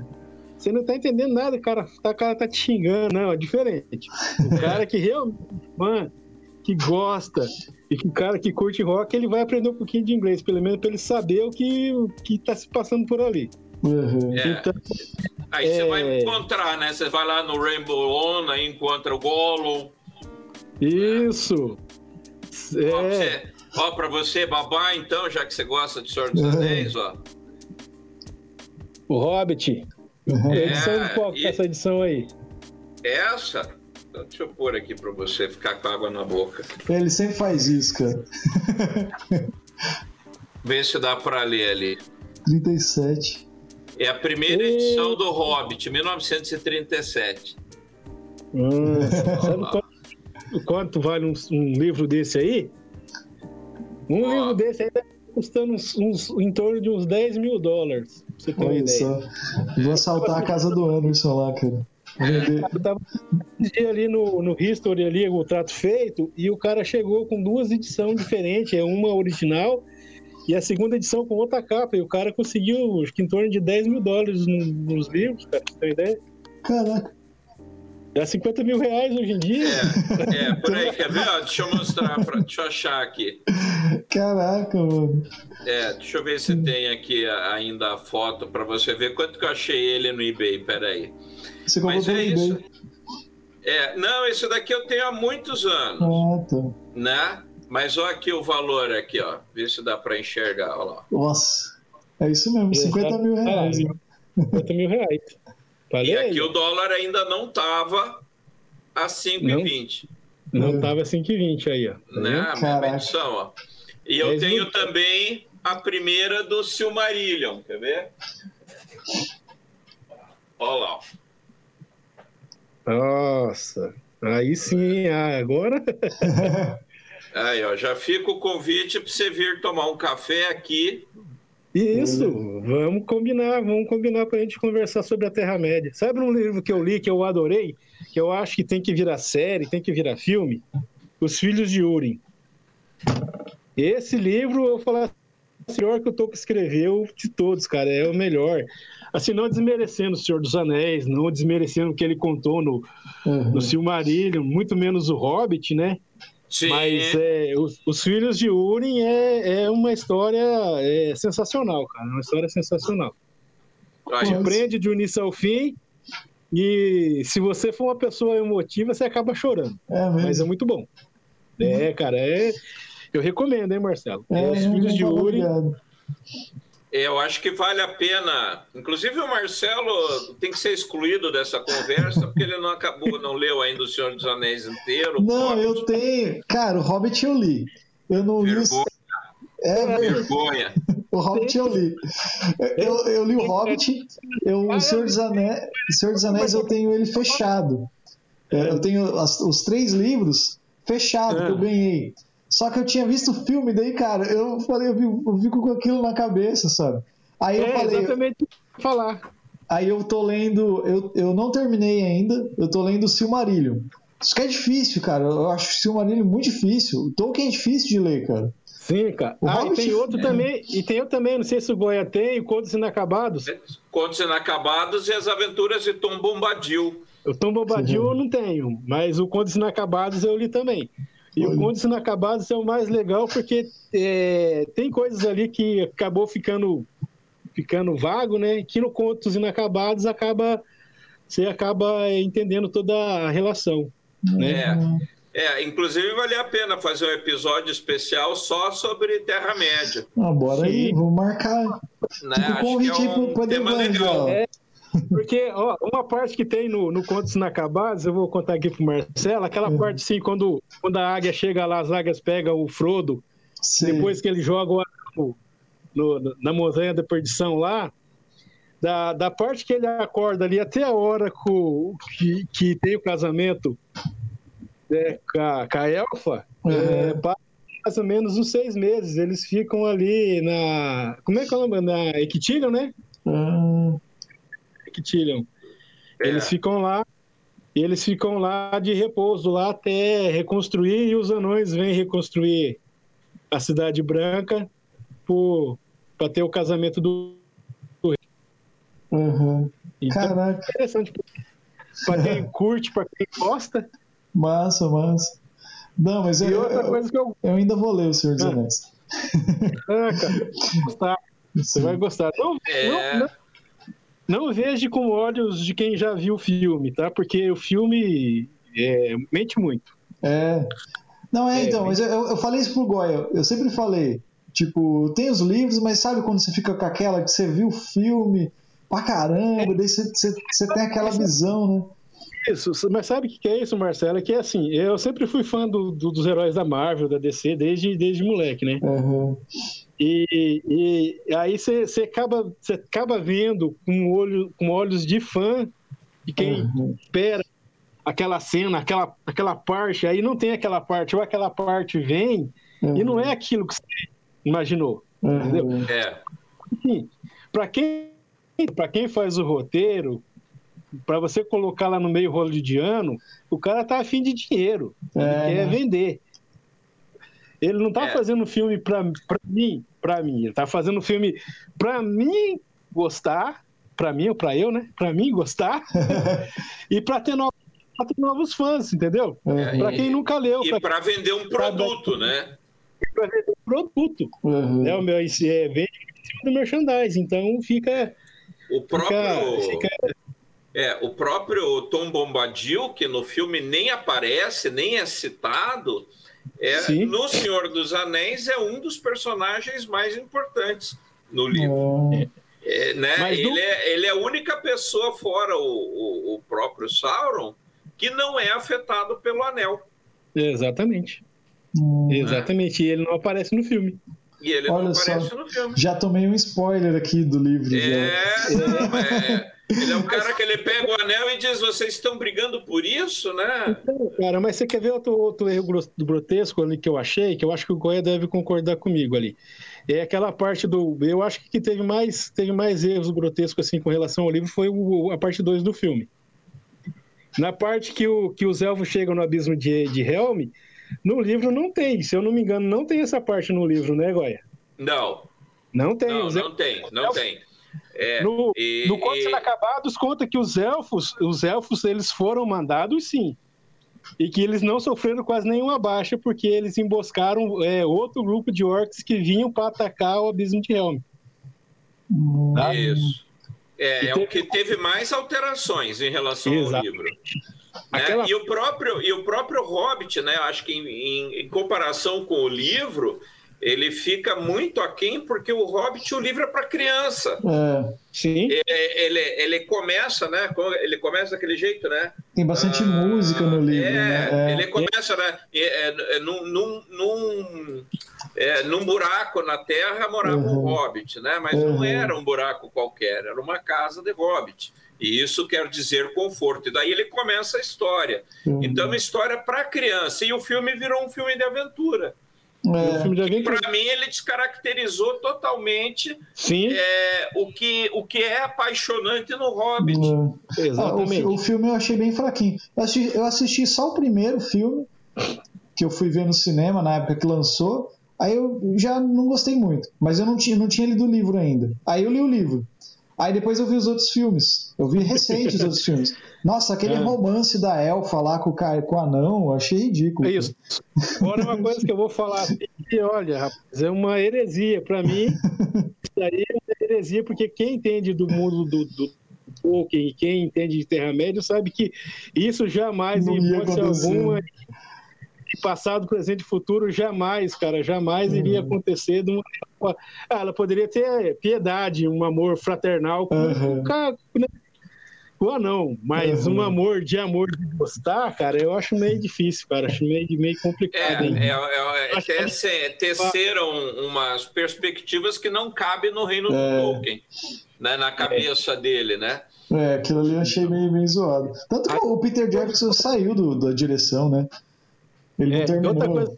você não está entendendo nada, o cara, tá, o cara tá te xingando, não, é diferente. O cara que realmente, mano, que gosta e que o cara que curte rock, ele vai aprender um pouquinho de inglês, pelo menos para ele saber o que, o que tá se passando por ali. Uhum. É. Então, aí é... você vai encontrar, né? Você vai lá no Rainbow On, aí encontra o Gollum. Isso! É. Ó, para você, babá, então, já que você gosta de Senhor dos uhum. Anéis, ó. O Hobbit. Uhum. É, edição de qual e... essa edição aí? Essa? Deixa eu pôr aqui para você ficar com água na boca. Ele sempre faz isso, cara. Vê se dá para ler ali. 37. É a primeira edição do Hobbit, 1937. Hum, sabe quanto, quanto, vale um, um, livro desse aí? Um oh. livro desse aí tá custando uns, uns, em torno de uns 10 mil dólares. Pra você ter Olha ideia. Só. Vou assaltar a casa do Anderson lá, cara. Eu tava ali no, no History ali, o trato feito, e o cara chegou com duas edições diferentes, é uma original e a segunda edição com outra capa, e o cara conseguiu acho que em torno de 10 mil dólares no, nos livros, cara, você tem ideia? Caraca. É 50 mil reais hoje em dia. É, é por aí, quer ver? deixa eu mostrar, pra, deixa eu achar aqui. Caraca, mano. É, deixa eu ver se tem aqui ainda a foto para você ver quanto que eu achei ele no eBay, peraí. Você comprou Mas é isso. É, não, esse daqui eu tenho há muitos anos. Ah, tá. Né? Mas olha aqui o valor aqui, ó. Vê se dá para enxergar, olha lá. Nossa, é isso mesmo, 50 mil reais. 50 mil reais. Valeu e aqui o dólar ainda não tava a 5,20. Não, não tava a 5,20 aí, ó. Tá né? A mesma edição, ó. E eu tenho também a primeira do Silmarillion, quer ver? Olha lá, ó. Nossa, aí sim, ah, agora. aí, ó, já fica o convite para você vir tomar um café aqui. Isso, vamos combinar, vamos combinar para a gente conversar sobre a Terra-média. Sabe um livro que eu li que eu adorei, que eu acho que tem que virar série, tem que virar filme? Os Filhos de Urim. Esse livro, eu vou falar, o senhor que o Tolkien escreveu de todos, cara, é o melhor. Assim, não desmerecendo o Senhor dos Anéis, não desmerecendo o que ele contou no, uhum. no Silmarillion, muito menos o Hobbit, né? Sim. Mas é, os, os, Filhos de Urim é, é uma história é, sensacional, cara. Uma história sensacional. Te prende de início ao fim. E se você for uma pessoa emotiva, você acaba chorando. É Mas é muito bom. É, cara, é. Eu recomendo, hein, Marcelo? É, os Filhos de Urim. Eu acho que vale a pena. Inclusive, o Marcelo tem que ser excluído dessa conversa, porque ele não acabou, não leu ainda O Senhor dos Anéis inteiro. Não, eu tenho. Cara, o Hobbit eu li. Eu não Vergonha. li. É, Vergonha. o Hobbit eu li. Eu, eu li o Hobbit, eu, o, Senhor dos Anéis, o Senhor dos Anéis eu tenho ele fechado. É, eu tenho as, os três livros fechados que eu ganhei. Só que eu tinha visto o filme, daí, cara, eu falei, eu, vi, eu fico com aquilo na cabeça, sabe? Aí eu é, falei. Exatamente falar. Aí eu tô lendo. Eu, eu não terminei ainda, eu tô lendo Silmarillion. Isso que é difícil, cara. Eu acho Silmarillion muito difícil. O Tolkien é difícil de ler, cara. Sim, cara. O ah, e tem outro é. também, e tem outro também, não sei se o Goya tem, Contos Inacabados. Contos Inacabados e as Aventuras de Tom Bombadil. O Tom Bombadil Sim. eu não tenho, mas o Contos Inacabados eu li também. E o Contos Inacabados é o mais legal porque é, tem coisas ali que acabou ficando ficando vago, né? Que no Contos Inacabados acaba você acaba entendendo toda a relação, né? É, inclusive vale a pena fazer um episódio especial só sobre Terra-média. Ah, bora Sim. aí, vamos marcar. Né? Tipo, convite é um tema legal. É, porque ó, uma parte que tem no, no Contos Inacabados, eu vou contar aqui pro Marcelo, aquela uhum. parte assim, quando, quando a águia chega lá, as águias pegam o Frodo, Sim. depois que ele joga o no, na montanha da perdição lá, da, da parte que ele acorda ali até a hora que, que tem o casamento é, com, a, com a Elfa, uhum. é, mais ou menos uns seis meses. Eles ficam ali na. Como é que é o nome? Na Equitilion, né? Uhum. Equitilion. É. Eles ficam lá. E eles ficam lá de repouso lá até reconstruir e os anões vêm reconstruir a Cidade Branca para ter o casamento do, rei. Uhum. Então, Caraca. É interessante para quem curte, para quem gosta. Massa, massa. Não, mas e eu, outra eu, coisa que eu... eu ainda vou ler o Senhor dos ah. Anéis. Ah, cara, gostar. Você vai gostar. Não, é... não, não, não, veja com olhos de quem já viu o filme, tá? Porque o filme é, mente muito. É. Não, é, é então, mas eu, eu falei isso pro Goya. Eu sempre falei, tipo, tem os livros, mas sabe quando você fica com aquela que você viu o filme pra caramba, é. daí você, você, você tem aquela visão, né? Isso, mas sabe o que é isso, Marcelo? É que é assim, eu sempre fui fã do, do, dos heróis da Marvel, da DC, desde, desde moleque, né? Uhum. E, e aí você acaba, acaba vendo com, olho, com olhos de fã de quem uhum. espera aquela cena, aquela, aquela parte, aí não tem aquela parte, ou aquela parte vem uhum. e não é aquilo que você imaginou, entendeu? É. para quem, quem faz o roteiro, para você colocar lá no meio hollywoodiano, o cara tá afim de dinheiro. Ele é. quer vender. Ele não tá é. fazendo filme para mim, para mim. Ele tá fazendo filme para mim gostar, para mim ou para eu, né? Para mim gostar e para ter, novos, ter novos fãs, entendeu? É. Para quem nunca leu. E para vender um produto, pra... né? Para vender um produto. Uhum. É, o meu, é, vende em cima do merchandising, então fica. O próprio. Fica, fica é, o próprio Tom Bombadil, que no filme nem aparece, nem é citado, é, no Senhor dos Anéis é um dos personagens mais importantes no livro. É, né? ele, é, ele é a única pessoa, fora o, o, o, próprio Sauron, que não é afetado pelo anel. Exatamente. Hum. Exatamente. E ele não aparece no filme. E ele Olha não aparece só, no filme. Já tomei um spoiler aqui do livro. É, é. Ele é um cara que ele pega o anel e diz: vocês estão brigando por isso, né? Então, cara, mas você quer ver outro, outro erro do grotesco ali que eu achei, que eu acho que o Goya deve concordar comigo ali. É aquela parte do. Eu acho que teve mais, teve mais erros grotescos assim com relação ao livro foi o, a parte 2 do filme. Na parte que, o, que os elfos chegam no abismo de, de Helm, no livro não tem. Se eu não me engano, não tem essa parte no livro, né, Goya? Não. Não tem. Não, não tem, não tem. É, no, e, no Contos e... Inacabados conta que os elfos, os elfos eles foram mandados sim. E que eles não sofreram quase nenhuma baixa porque eles emboscaram é, outro grupo de orcs que vinham para atacar o abismo de Helm. Tá? Isso. É, é o que teve mais alterações em relação Exatamente. ao livro. Né? Aquela... E, o próprio, e o próprio Hobbit, né? Acho que em, em, em comparação com o livro, ele fica muito aquém porque o Hobbit, o livro é para criança. É, sim. Ele, ele, ele, começa, né? Ele começa daquele jeito, né? Tem bastante ah, música no livro. É, né? é. ele começa, né? É, é, num, num, num, é, num, buraco na terra morava uhum. um hobbit, né? Mas uhum. não era um buraco qualquer, era uma casa de hobbit. E isso quer dizer conforto. E daí ele começa a história. Uhum. Então, uma história para criança. E o filme virou um filme de aventura. É. Para mim, ele descaracterizou totalmente é, o, que, o que é apaixonante no Hobbit. É. Exatamente. Ah, o, o, filme eu achei bem fraquinho. Eu assisti, eu assisti só o primeiro filme que eu fui ver no cinema na época que lançou. Aí eu já não gostei muito, mas eu não tinha, não tinha lido o livro ainda. Aí eu li o livro. Aí depois eu vi os outros filmes. Eu vi recentes os outros filmes. Nossa, aquele é. romance da Elfa lá com o, cara, com o anão, eu achei ridículo. É isso. Agora uma coisa que eu vou falar assim, olha, rapaz, é uma heresia. Para mim, isso aí é uma heresia, porque quem entende do mundo do, do Tolkien e quem entende de Terra-média sabe que isso jamais, em hipótese alguma, passado, presente e futuro jamais, cara, jamais uhum. iria acontecer. De uma... Ah, ela poderia ter piedade, um amor fraternal com, uhum. com, né? o anão, mas uhum. um amor de amor de gostar, cara, eu acho meio difícil, cara, acho meio, meio complicado. É, é, é, é tece, teceram umas perspectivas que não cabem no reino do é. Tolkien, né, na cabeça dele, né? É, aquilo ali eu achei meio, meio zoado. Tanto que o Peter Jackson saiu do, da direção, né? Ele é, terminou.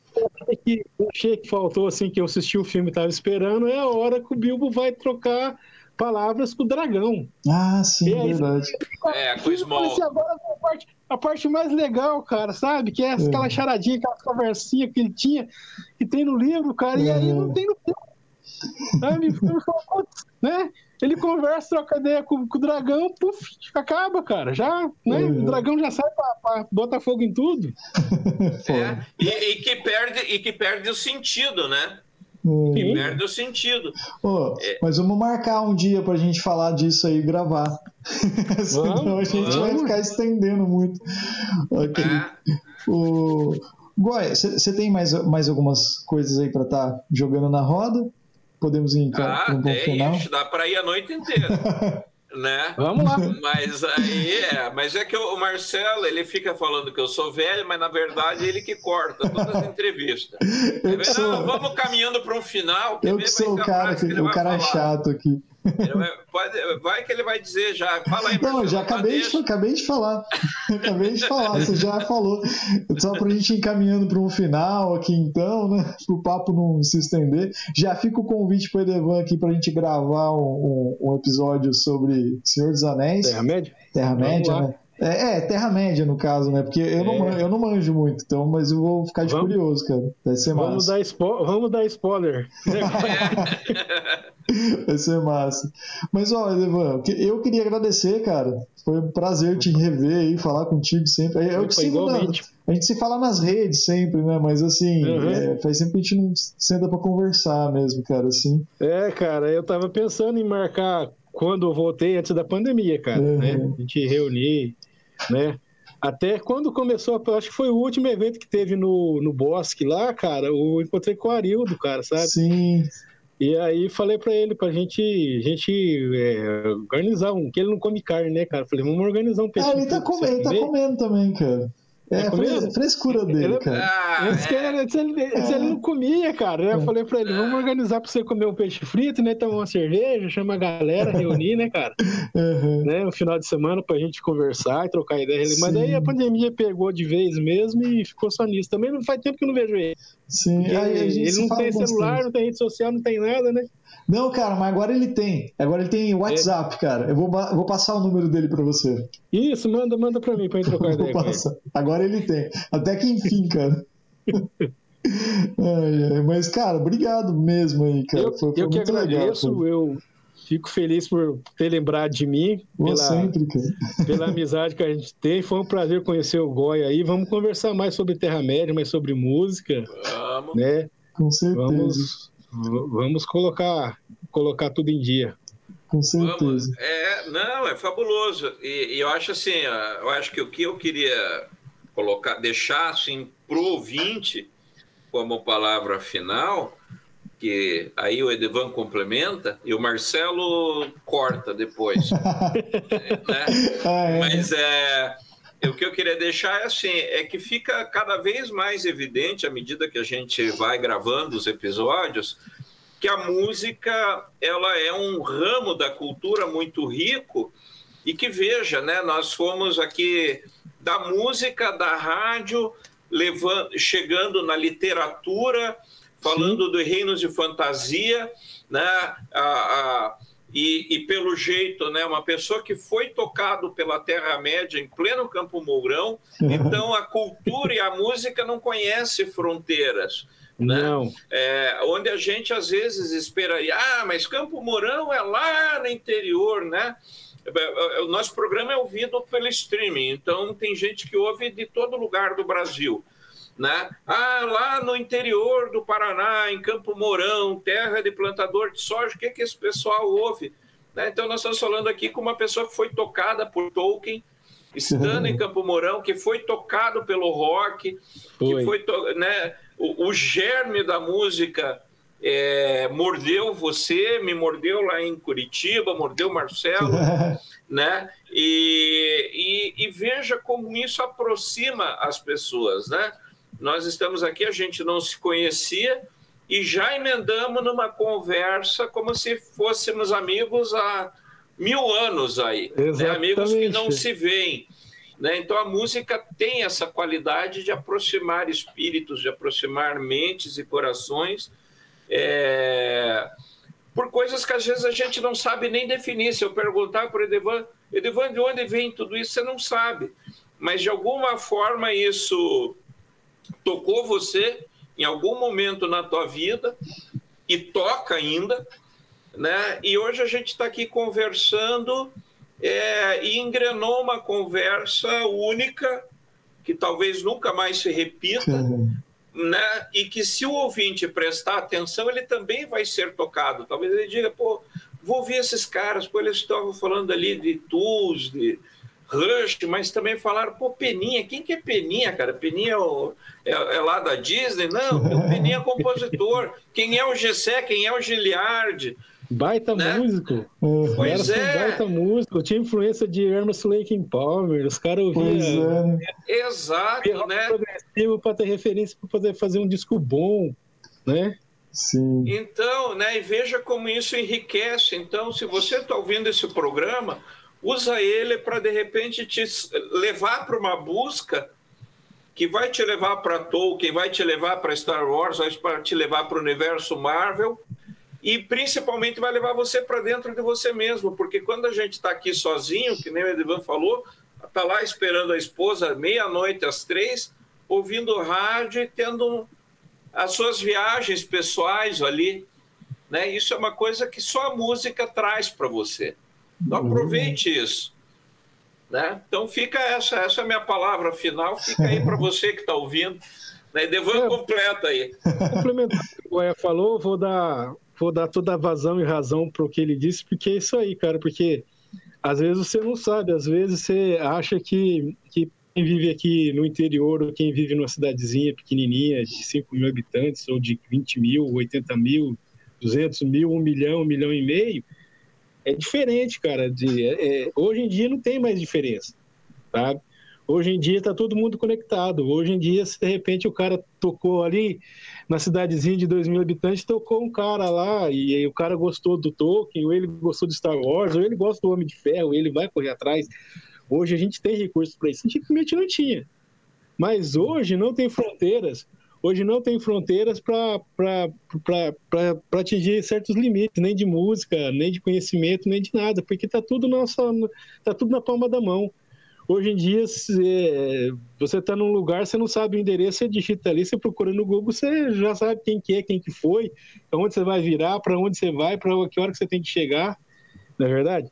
Que eu achei que faltou, assim, que eu assisti o filme e estava esperando, é a hora que o Bilbo vai trocar palavras com o dragão. Ah, sim, aí, verdade. É, com o Small. Agora a parte, a parte mais legal, cara, sabe? Que é, é. aquela charadinha, aquela conversinha que ele tinha, que tem no livro, cara, é. e aí não tem no filme. Sabe? né? Ele conversa, troca ideia com, com, o dragão, puf, acaba, cara. Já, né? Uhum. O dragão já sai pra, pra botar fogo em tudo. é, e, e, que perde, e que perde o sentido, né? Uhum. Que perde o sentido. Oh, é. Mas vamos marcar um dia pra gente falar disso aí e gravar. Senão vamos, a gente vamos. vai ficar estendendo muito. Ok. É. O... Goya, você tem mais, mais algumas coisas aí para estar tá jogando na roda? Podemos ir então ah, um bom final? Dá para ir a noite inteira. né? Vamos lá. Mas aí é, mas é que o Marcelo, ele fica falando que eu sou velho, mas na verdade ele que corta todas as entrevistas. Eu sou... Não, vamos caminhando para um final. Eu que sou o cara, que, o cara chato aqui. Vai, pode, vai, que ele vai dizer já. Fala aí, Não, já acabei de, acabei de falar. acabei de falar, você já falou. Só para a gente ir encaminhando para um final aqui, então, né? Para o papo não se estender. Já fica o convite para o Edevan aqui para a gente gravar um, um, um, episódio sobre Senhor dos Anéis. Terra-média? Terra-média, né? É, é Terra-média no caso, né? Porque eu, é. não, manjo, eu não manjo muito, então, mas eu vou ficar de vamos, curioso, cara. Vai ser vamos massa. Dar vamos dar spoiler. Vai ser massa. Mas, ó, Evan, eu queria agradecer, cara. Foi um prazer te rever e falar contigo sempre. Eu te sigo na, a gente se fala nas redes sempre, né? Mas assim, uhum. é, faz sempre que a gente não senta pra conversar mesmo, cara, assim. É, cara, eu tava pensando em marcar quando eu voltei antes da pandemia, cara, uhum. né? A gente reunir, né? Até quando começou, acho que foi o último evento que teve no, no Bosque lá, cara, eu encontrei com o Arildo, cara, sabe? Sim. E aí falei para ele pra gente, gente é, organizar um, que ele não come carne, né, cara? Falei, vamos organizar um peixe. Ah, ele tá, comendo, ele tá comendo também, cara. É, é a frescura dele, ele, cara. Ah, é. ele, ele, ele, ele, não comia, cara. Eu falei pra ele, vamos organizar pra você comer um peixe frito, né? Tomar uma cerveja, chama a galera, reunir, né, cara? Uhum. Né, um final de semana pra gente conversar e trocar ideia. Sim. Mas daí a pandemia pegou de vez mesmo e ficou só nisso. Também não faz tempo que eu não vejo ele. Sim, Aí, ele não tem celular, não tem rede social, não tem nada, né? Não, cara, mas agora ele tem. Agora ele tem WhatsApp, é. cara. Eu vou, vou passar o número dele para você. Isso, manda, manda para mim para trocar ideia. Agora ele tem. Até que enfim, cara. é, mas, cara, obrigado mesmo aí, cara. Eu, foi, foi eu que agradeço, legal, eu fico feliz por ter lembrado de mim. Pela, sempre, pela amizade que a gente tem. Foi um prazer conhecer o Goya aí. Vamos conversar mais sobre Terra-média, mais sobre música. Vamos. Né? Com certeza. Vamos vamos colocar, colocar tudo em dia. Com certeza. É, não, é fabuloso. E, e, eu acho assim, eu acho que o que eu queria colocar, deixar assim pro ouvinte como palavra final, que aí o Edevan complementa e o Marcelo corta depois. né? ah, é. Mas é o que eu queria deixar é assim, é que fica cada vez mais evidente à medida que a gente vai gravando os episódios que a música ela é um ramo da cultura muito rico e que veja, né, nós fomos aqui da música, da rádio, levando, chegando na literatura, falando Sim. dos reinos de fantasia, né, a, a e, e, pelo jeito, né, uma pessoa que foi tocado pela Terra-média em pleno Campo Mourão, então a cultura e a música não conhecem fronteiras. Né? Não. É, onde a gente às vezes esperaria, ah, mas Campo Mourão é lá no interior, né? É, o nosso programa é ouvido pelo streaming, então tem gente que ouve de todo lugar do Brasil. Né? Ah, lá no interior do Paraná, em Campo Mourão, terra de plantador de soja, o que, que esse pessoal ouve? Né? Então, nós estamos falando aqui com uma pessoa que foi tocada por Tolkien estando em Campo Mourão, que foi tocado pelo rock, foi. que foi né, o, o germe da música é, mordeu você, me mordeu lá em Curitiba, mordeu Marcelo, né? E, e, e, veja como isso aproxima as pessoas, né? Nós estamos aqui, a gente não se conhecia e já emendamos numa conversa como se fôssemos amigos há mil anos aí, né? amigos que não se veem. Né? Então a música tem essa qualidade de aproximar espíritos, de aproximar mentes e corações é, por coisas que às vezes a gente não sabe nem definir. Se eu perguntar para o Edevan, Edevan, de onde vem tudo isso? Você não sabe. Mas de alguma forma isso tocou você em algum momento na tua vida e toca ainda, né? E hoje a gente está aqui conversando é, e engrenou uma conversa única que talvez nunca mais se repita, né? E que se o ouvinte prestar atenção, ele também vai ser tocado. Talvez ele diga, pô, vou ouvir esses caras, pô, eles estavam falando ali de Tools, de Rush, mas também falaram, pô, Peninha, quem que é Peninha, cara? Peninha é, o, é, é lá da Disney? Não, o Peninha é compositor. Quem é o Gessé? Quem é o Giliard? Baita né? músico. Pois era é. Baita músico. Tinha influência de Emerson Lake in Power. Os caras ouviam. É. Exato, né? progressivo para ter referência para poder fazer um disco bom, né? Sim. Então, né? E veja como isso enriquece. Então, se você está ouvindo esse programa, usa ele para de repente te levar para uma busca que vai te levar para Tolkien, vai te levar para Star Wars, vai te levar para o universo Marvel e principalmente vai levar você para dentro de você mesmo, porque quando a gente está aqui sozinho, que nem o Edvan falou, está lá esperando a esposa meia-noite às três, ouvindo rádio e tendo as suas viagens pessoais ali, né? Isso é uma coisa que só a música traz para você. Então aproveite isso. Né? Então fica essa, essa é a minha palavra final, fica aí para você que está ouvindo. Né? Devan é, completa aí. Complementar o que o Goya falou, vou dar vou dar toda a vazão e razão para o que ele disse, porque é isso aí, cara, porque às vezes você não sabe, às vezes você acha que, que quem vive aqui no interior ou quem vive numa cidadezinha pequenininha de 5 mil habitantes ou de 20 mil, 80 mil, 200 mil, 1 milhão, 1 milhão e meio, é diferente, cara. De, é, é hoje em dia não tem mais diferença, sabe? Hoje em dia está todo mundo conectado. Hoje em dia, se de repente o cara tocou ali na cidadezinha de 2 mil habitantes, tocou um cara lá e, e o cara gostou do Tolkien, ou ele gostou de Star Wars, ou ele gosta do Homem de Ferro, ele vai correr atrás. Hoje a gente tem recursos para isso. Antigamente não tinha. Mas hoje não tem fronteiras. Hoje não tem fronteiras para atingir certos limites, nem de música, nem de conhecimento, nem de nada, porque está tudo, tá tudo na palma da mão. Hoje em dia, se, você está num lugar, você não sabe o endereço, você digita ali, você procura no Google, você já sabe quem que é, quem que foi, onde você vai virar, para onde você vai, para que hora que você tem que chegar, não é verdade?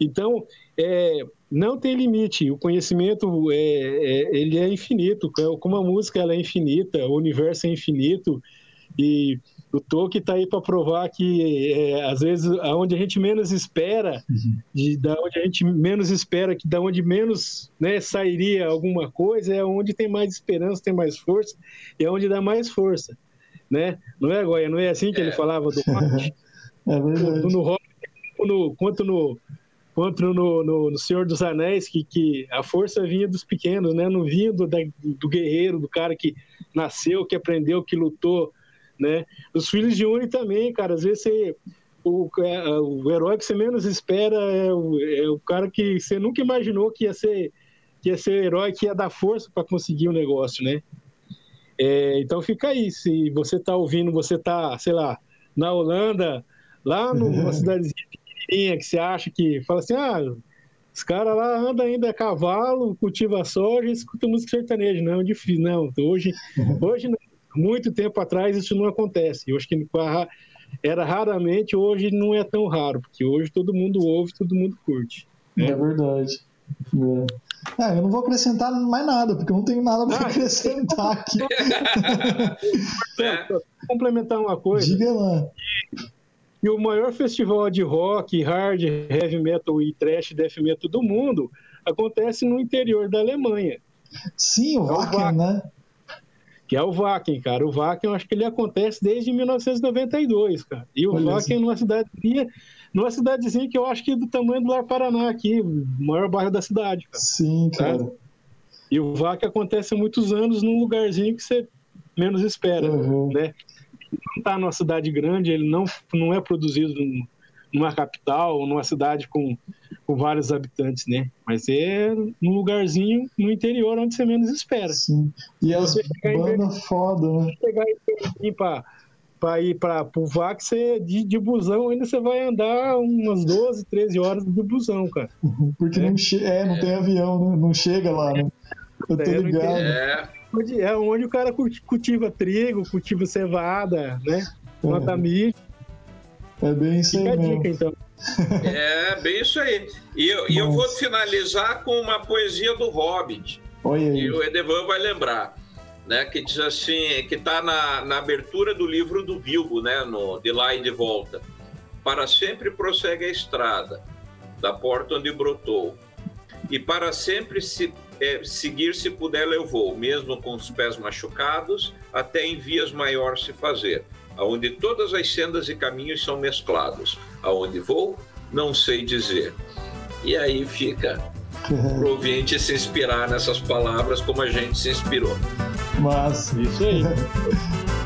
Então, é, não tem limite. O conhecimento é, é, ele é infinito. Como a música ela é infinita, o universo é infinito e o Tolkien está aí para provar que é, às vezes aonde a gente menos espera, uhum. de, da onde a gente menos espera, que da onde menos né, sairia alguma coisa, é onde tem mais esperança, tem mais força, e é onde dá mais força, né? Não é Goya? Não é assim que é. ele falava do Marte? é verdade. No, no, no, quanto no quanto no, no, no, Senhor dos Anéis, que, que a força vinha dos pequenos, né? Não vinha do, da, do guerreiro, do cara que nasceu, que aprendeu, que lutou, né? Os filhos de Uni também, cara, às vezes você, o, é, o herói que você menos espera é o, é o cara que você nunca imaginou que ia ser que ia ser herói, que ia dar força para conseguir o um negócio, né? É, então fica aí, se você está ouvindo, você está, sei lá, na Holanda, lá numa cidadezinha pequenininha que você acha que fala assim, ah, os caras lá andam ainda a cavalo, cultiva soja e escuta música sertaneja. Não, difícil, não. Hoje, hoje não muito tempo atrás isso não acontece. Eu acho que era raramente, hoje não é tão raro, porque hoje todo mundo ouve, todo mundo curte. Né? É verdade. É. é. eu não vou acrescentar mais nada, porque eu não tenho nada para ah, acrescentar aqui. é. Complementar uma coisa. Diga lá. E, o maior festival de rock, hard, heavy metal e trash death metal do mundo acontece no interior da Alemanha. Sim, o é Wacken, né? Que é o Wacken, cara. O Wacken, eu acho que ele acontece desde 1992, cara. E o Olha Wacken é numa cidadezinha, numa cidadezinha que eu acho que é do tamanho do Lar Paraná aqui, o maior bairro da cidade. Cara. Sim, cara. Tá? E o Wacken acontece há muitos anos num lugarzinho que você menos espera, uhum. né? Não está numa cidade grande, ele não, não é produzido numa capital, numa cidade com, com vários habitantes, né? Mas é num lugarzinho no interior onde você menos espera. Sim. E as bandas foda, né? Chegar em para para ir para o VAC, você, de, de busão ainda você vai andar umas 12, 13 horas de busão, cara. Uhum. Porque é. não, che é, não é. tem avião, né? Não chega lá, né? Eu tô é, ligado. É. é onde o cara cultiva trigo, cultiva cevada, né? Planta milho. É bem isso Fica aí. Mesmo. Dica, então. É, bem isso aí. E eu, e eu vou finalizar com uma poesia do Hobbit. Oi, e o Edevan vai lembrar. Né, que diz assim, que está na, na abertura do livro do Bilbo, né, no De Lá e de Volta. Para sempre prossegue a estrada, da porta onde brotou, e para sempre se, é, seguir se puder levou, mesmo com os pés machucados, até em vias maior se fazer aonde todas as sendas e caminhos são mesclados. Aonde vou, não sei dizer. E aí fica o ouvinte se inspirar nessas palavras como a gente se inspirou. Mas isso aí.